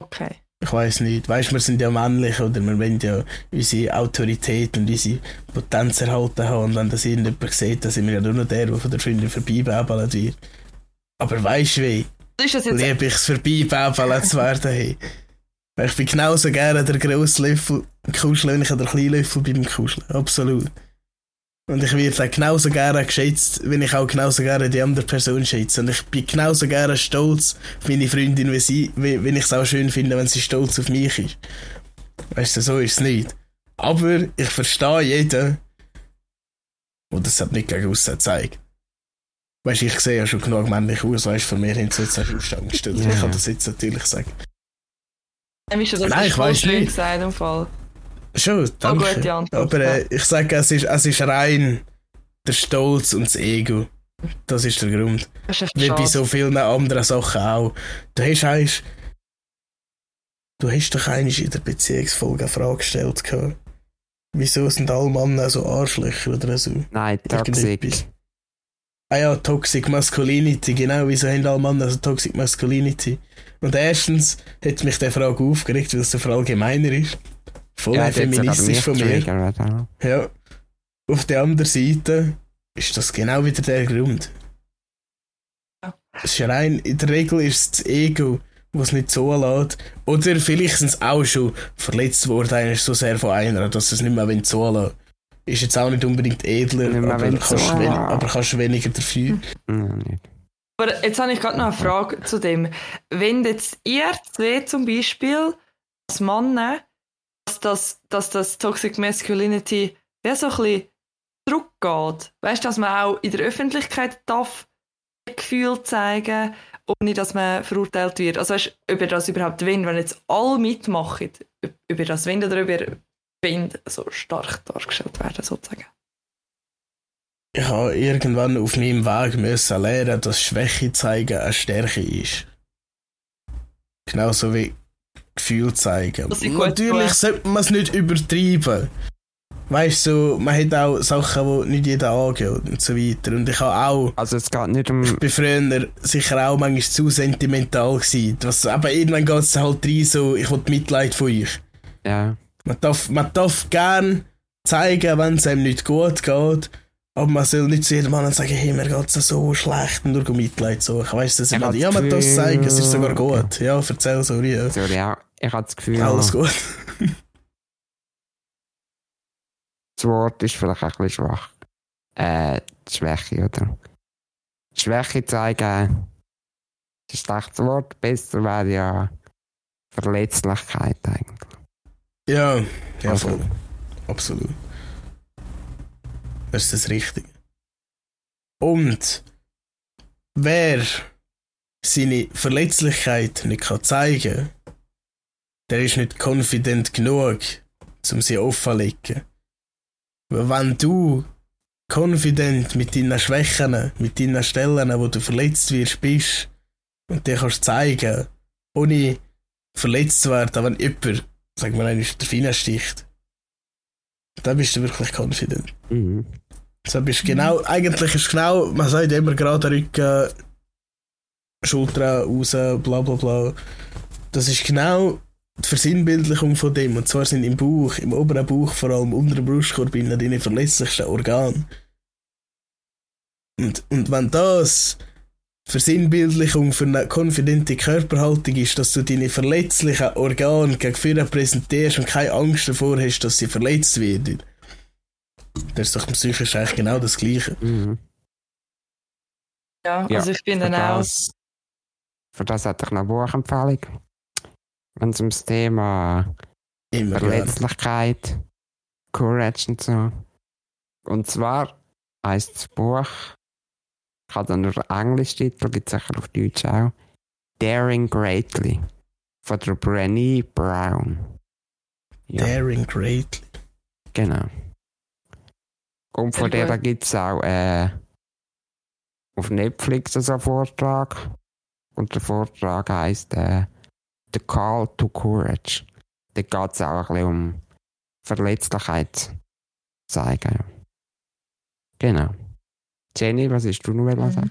Okay. Ich weiß nicht. Weißt wir sind ja männlich oder wir wollen ja unsere Autorität und unsere Potenz erhalten haben. Und wenn das irgendjemand sieht, dann sind wir ja nur noch der, der von der Freundin vorbeibäbelt wird. Aber weißt du wie? Ist das jetzt Liebe ich es vorbeibäbelt zu werden. Hey. Ich bin genauso gerne der grosse Löffel kuscheln, wenn ich an der kleinen Löffel beim Kuscheln. Absolut. Und ich werde dann genauso gerne geschätzt, wenn ich auch genauso gerne die andere Person schätze. Und ich bin genauso gerne stolz auf meine Freundin, wie sie, wie, wenn ich es auch schön finde, wenn sie stolz auf mich ist. Weißt du, so ist es nicht. Aber ich verstehe jeden, der das halt nicht gegen aussen zeigt. Weißt du, ich sehe ja schon genug männlich aus, weißt du, von mir hin zu jetzt hast du. Ja. Ich kann das jetzt natürlich sagen. Das Nein, ich schön nicht. gesagt im Fall. Schon, danke. gute Antwort, Aber äh, ich sage, es ist, es ist rein der Stolz und das Ego. Das ist der Grund. Das ist Wie bei so vielen anderen Sachen auch. Du hast eigentlich, du hast doch eigentlich in der Beziehungsfolge eine Frage gestellt gehabt. Wieso sind alle Männer so Arschlöcher oder so? Nein, Toxic. Ah ja, Toxic Masculinity, genau. Wieso haben alle Männer so Toxic Masculinity? Und erstens hat mich die Frage aufgeregt, weil es so verallgemeiner ist. Voll Ja, feministisch mich von mir. triggern, oder? Ja. Auf der anderen Seite ist das genau wieder der Grund. Ja. Es ist rein, in der Regel ist es das Ego, was es nicht so lässt. Oder vielleicht sind sie auch schon verletzt worden, eigentlich so sehr von einer, dass es nicht mehr wollen zulassen Ist jetzt auch nicht unbedingt edler, aber kannst, aber kannst weniger dafür. Nein, nicht. Aber jetzt habe ich gerade noch eine Frage zu dem. Wenn jetzt ihr zwei zum Beispiel als Männer, dass das, dass das Toxic Masculinity wie so ein bisschen zurückgeht. Weißt du, dass man auch in der Öffentlichkeit darf Gefühl zeigen, ohne dass man verurteilt wird. Also weißt ihr das überhaupt wollt, wenn jetzt alle mitmachen, ihr das wollt oder ihr wollt, so stark dargestellt werden, sozusagen. Ich habe irgendwann auf meinem Weg müssen lernen, dass Schwäche zeigen eine Stärke ist. Genauso wie Gefühl zeigen. Natürlich sollte man es nicht übertreiben. Weißt du, so, man hat auch Sachen, die nicht jeder angeht und so weiter. Und ich habe auch, Also es geht nicht um... ich bin früher sicher auch manchmal zu sentimental gewesen. Was, aber irgendwann geht es halt rein, so, ich will Mitleid von euch. Ja. Man darf, man darf gern zeigen, wenn es einem nicht gut geht. Aber man soll nicht zu jedem Mann sagen, hey, mir geht es so schlecht und nur Mitleid suchen. Weißt du, man, ja, das man darf es es ist sogar gut. Ja, erzähl, sorry. Ja. Sorry, ja. Ich habe das Gefühl, Alles gut. das Wort ist vielleicht ein bisschen schwach. Äh, Schwäche, oder? Schwäche zeigen ist ein schlechtes Wort. Besser wäre ja Verletzlichkeit eigentlich. Ja, ja, Also. voll. Absolut. Das ist das Richtige. Und wer seine Verletzlichkeit nicht kann zeigen der ist nicht confident genug, um sie offenzulegen. Wenn du confident mit deinen Schwächen, mit deinen Stellen, wo du verletzt wirst, bist und die kannst zeigen, ohne verletzt zu werden, wenn jemand, sagen wir einmal, der Finger sticht, dann bist du wirklich confident. Mhm. So bist genau, eigentlich ist genau, man sagt immer gerade Rücken, Schultern raus, bla bla bla. Das ist genau die Versinnbildlichung von dem. Und zwar sind im Bauch, im oberen Bauch, vor allem unter dem Brustkorb, deine verletzlichsten Organe. Und, und wenn das Versinnbildlichung für eine konfidente Körperhaltung ist, dass du deine verletzlichen Organe gegen vorne präsentierst und keine Angst davor hast, dass sie verletzt werden, das ist doch psychisch eigentlich genau das Gleiche. Mhm. Ja, Ja, also ich finde Für auch, das, für das hätte ich noch eine Buchempfehlung. Wenn es ums Thema Immer. Verletzlichkeit, Courage und so. Und zwar heisst das Buch, ich habe dann nur den Englischtitel, gibt es sicher auf Deutsch auch, Daring Greatly von der Brené Brown. Ja, Daring Greatly. genau. Und von Sehr gibt es auch äh, auf Netflix so einen Vortrag. Und der Vortrag heisst äh, The Call to Courage. Da geht es auch ein bisschen um Verletzlichkeit zeigen. Genau. Jenny, was hast du noch Mhm. sagen?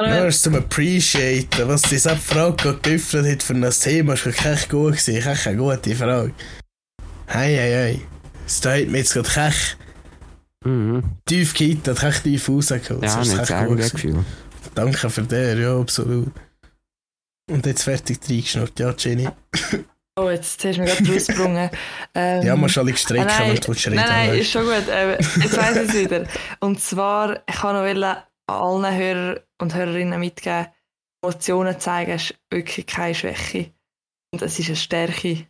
Ja, das ist zum Appreciaten. Was diese Frage gerade geöffnet hat für ein Thema, ist echt gut gewesen. Echt eine gute Frage. Hei, hei, hei. Das da hat mir jetzt gerade echt Mhm. tief gehittet, echt tief rausgeholt. Ja, das ist echt gut gewesen. Gefühl. Danke für den, ja, absolut. Und jetzt fertig reingeschnurrt, ja, Jenny. Oh, jetzt hast du mich gerade rausgebrungen. Ähm, Ja, musst alle strecken, Ah, nein, wenn du reden Nein, nein, ist schon gut. Äh, jetzt weiss ich es wieder. Und zwar, ich kann noch wollen, allen Hörer und Hörerinnen mitgeben, Emotionen zeigen ist wirklich keine Schwäche. Und es ist eine Stärke.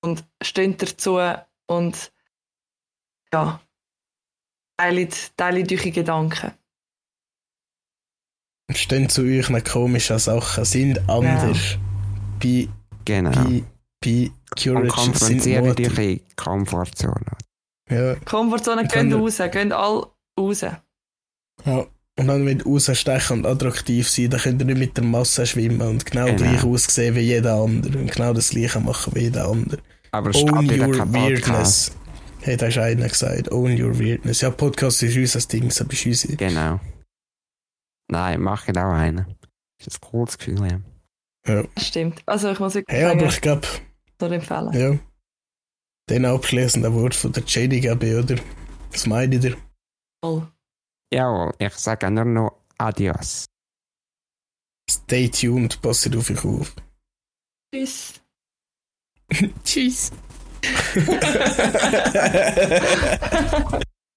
Und steht dazu und ja, teilt, teilt eure Gedanken. stehen zu euch nach komischen Sachen, sind anders. Bei, Genau. bei, bei Und Courage dich in die Komfortzone. Ja, Komfortzone, er- raus, gehen alle raus. ja. Und dann, wenn du rausstechen und attraktiv sein, dann könnt ihr nicht mit der Masse schwimmen und genau, Genau. gleich aussehen wie jeder andere und genau das gleiche machen wie jeder andere. Aber Own your weirdness. Hey, da ist einer gesagt. Own your weirdness. Ja, Podcast ist unser Ding, das ist unsere. Genau. Nein, mach ich auch einen. Das ist ein cooles Gefühl, ja. Das stimmt. Also ich muss wirklich Hey, aber ich glaube, nur empfehlen. ja. Den abschließenden Wort von der Jenny gebe, oder? Was meint ihr? Voll. Jawohl, ich sage nur noch Adios. Stay tuned, passt auf euch auf. Tschüss. Tschüss. ハハハハ!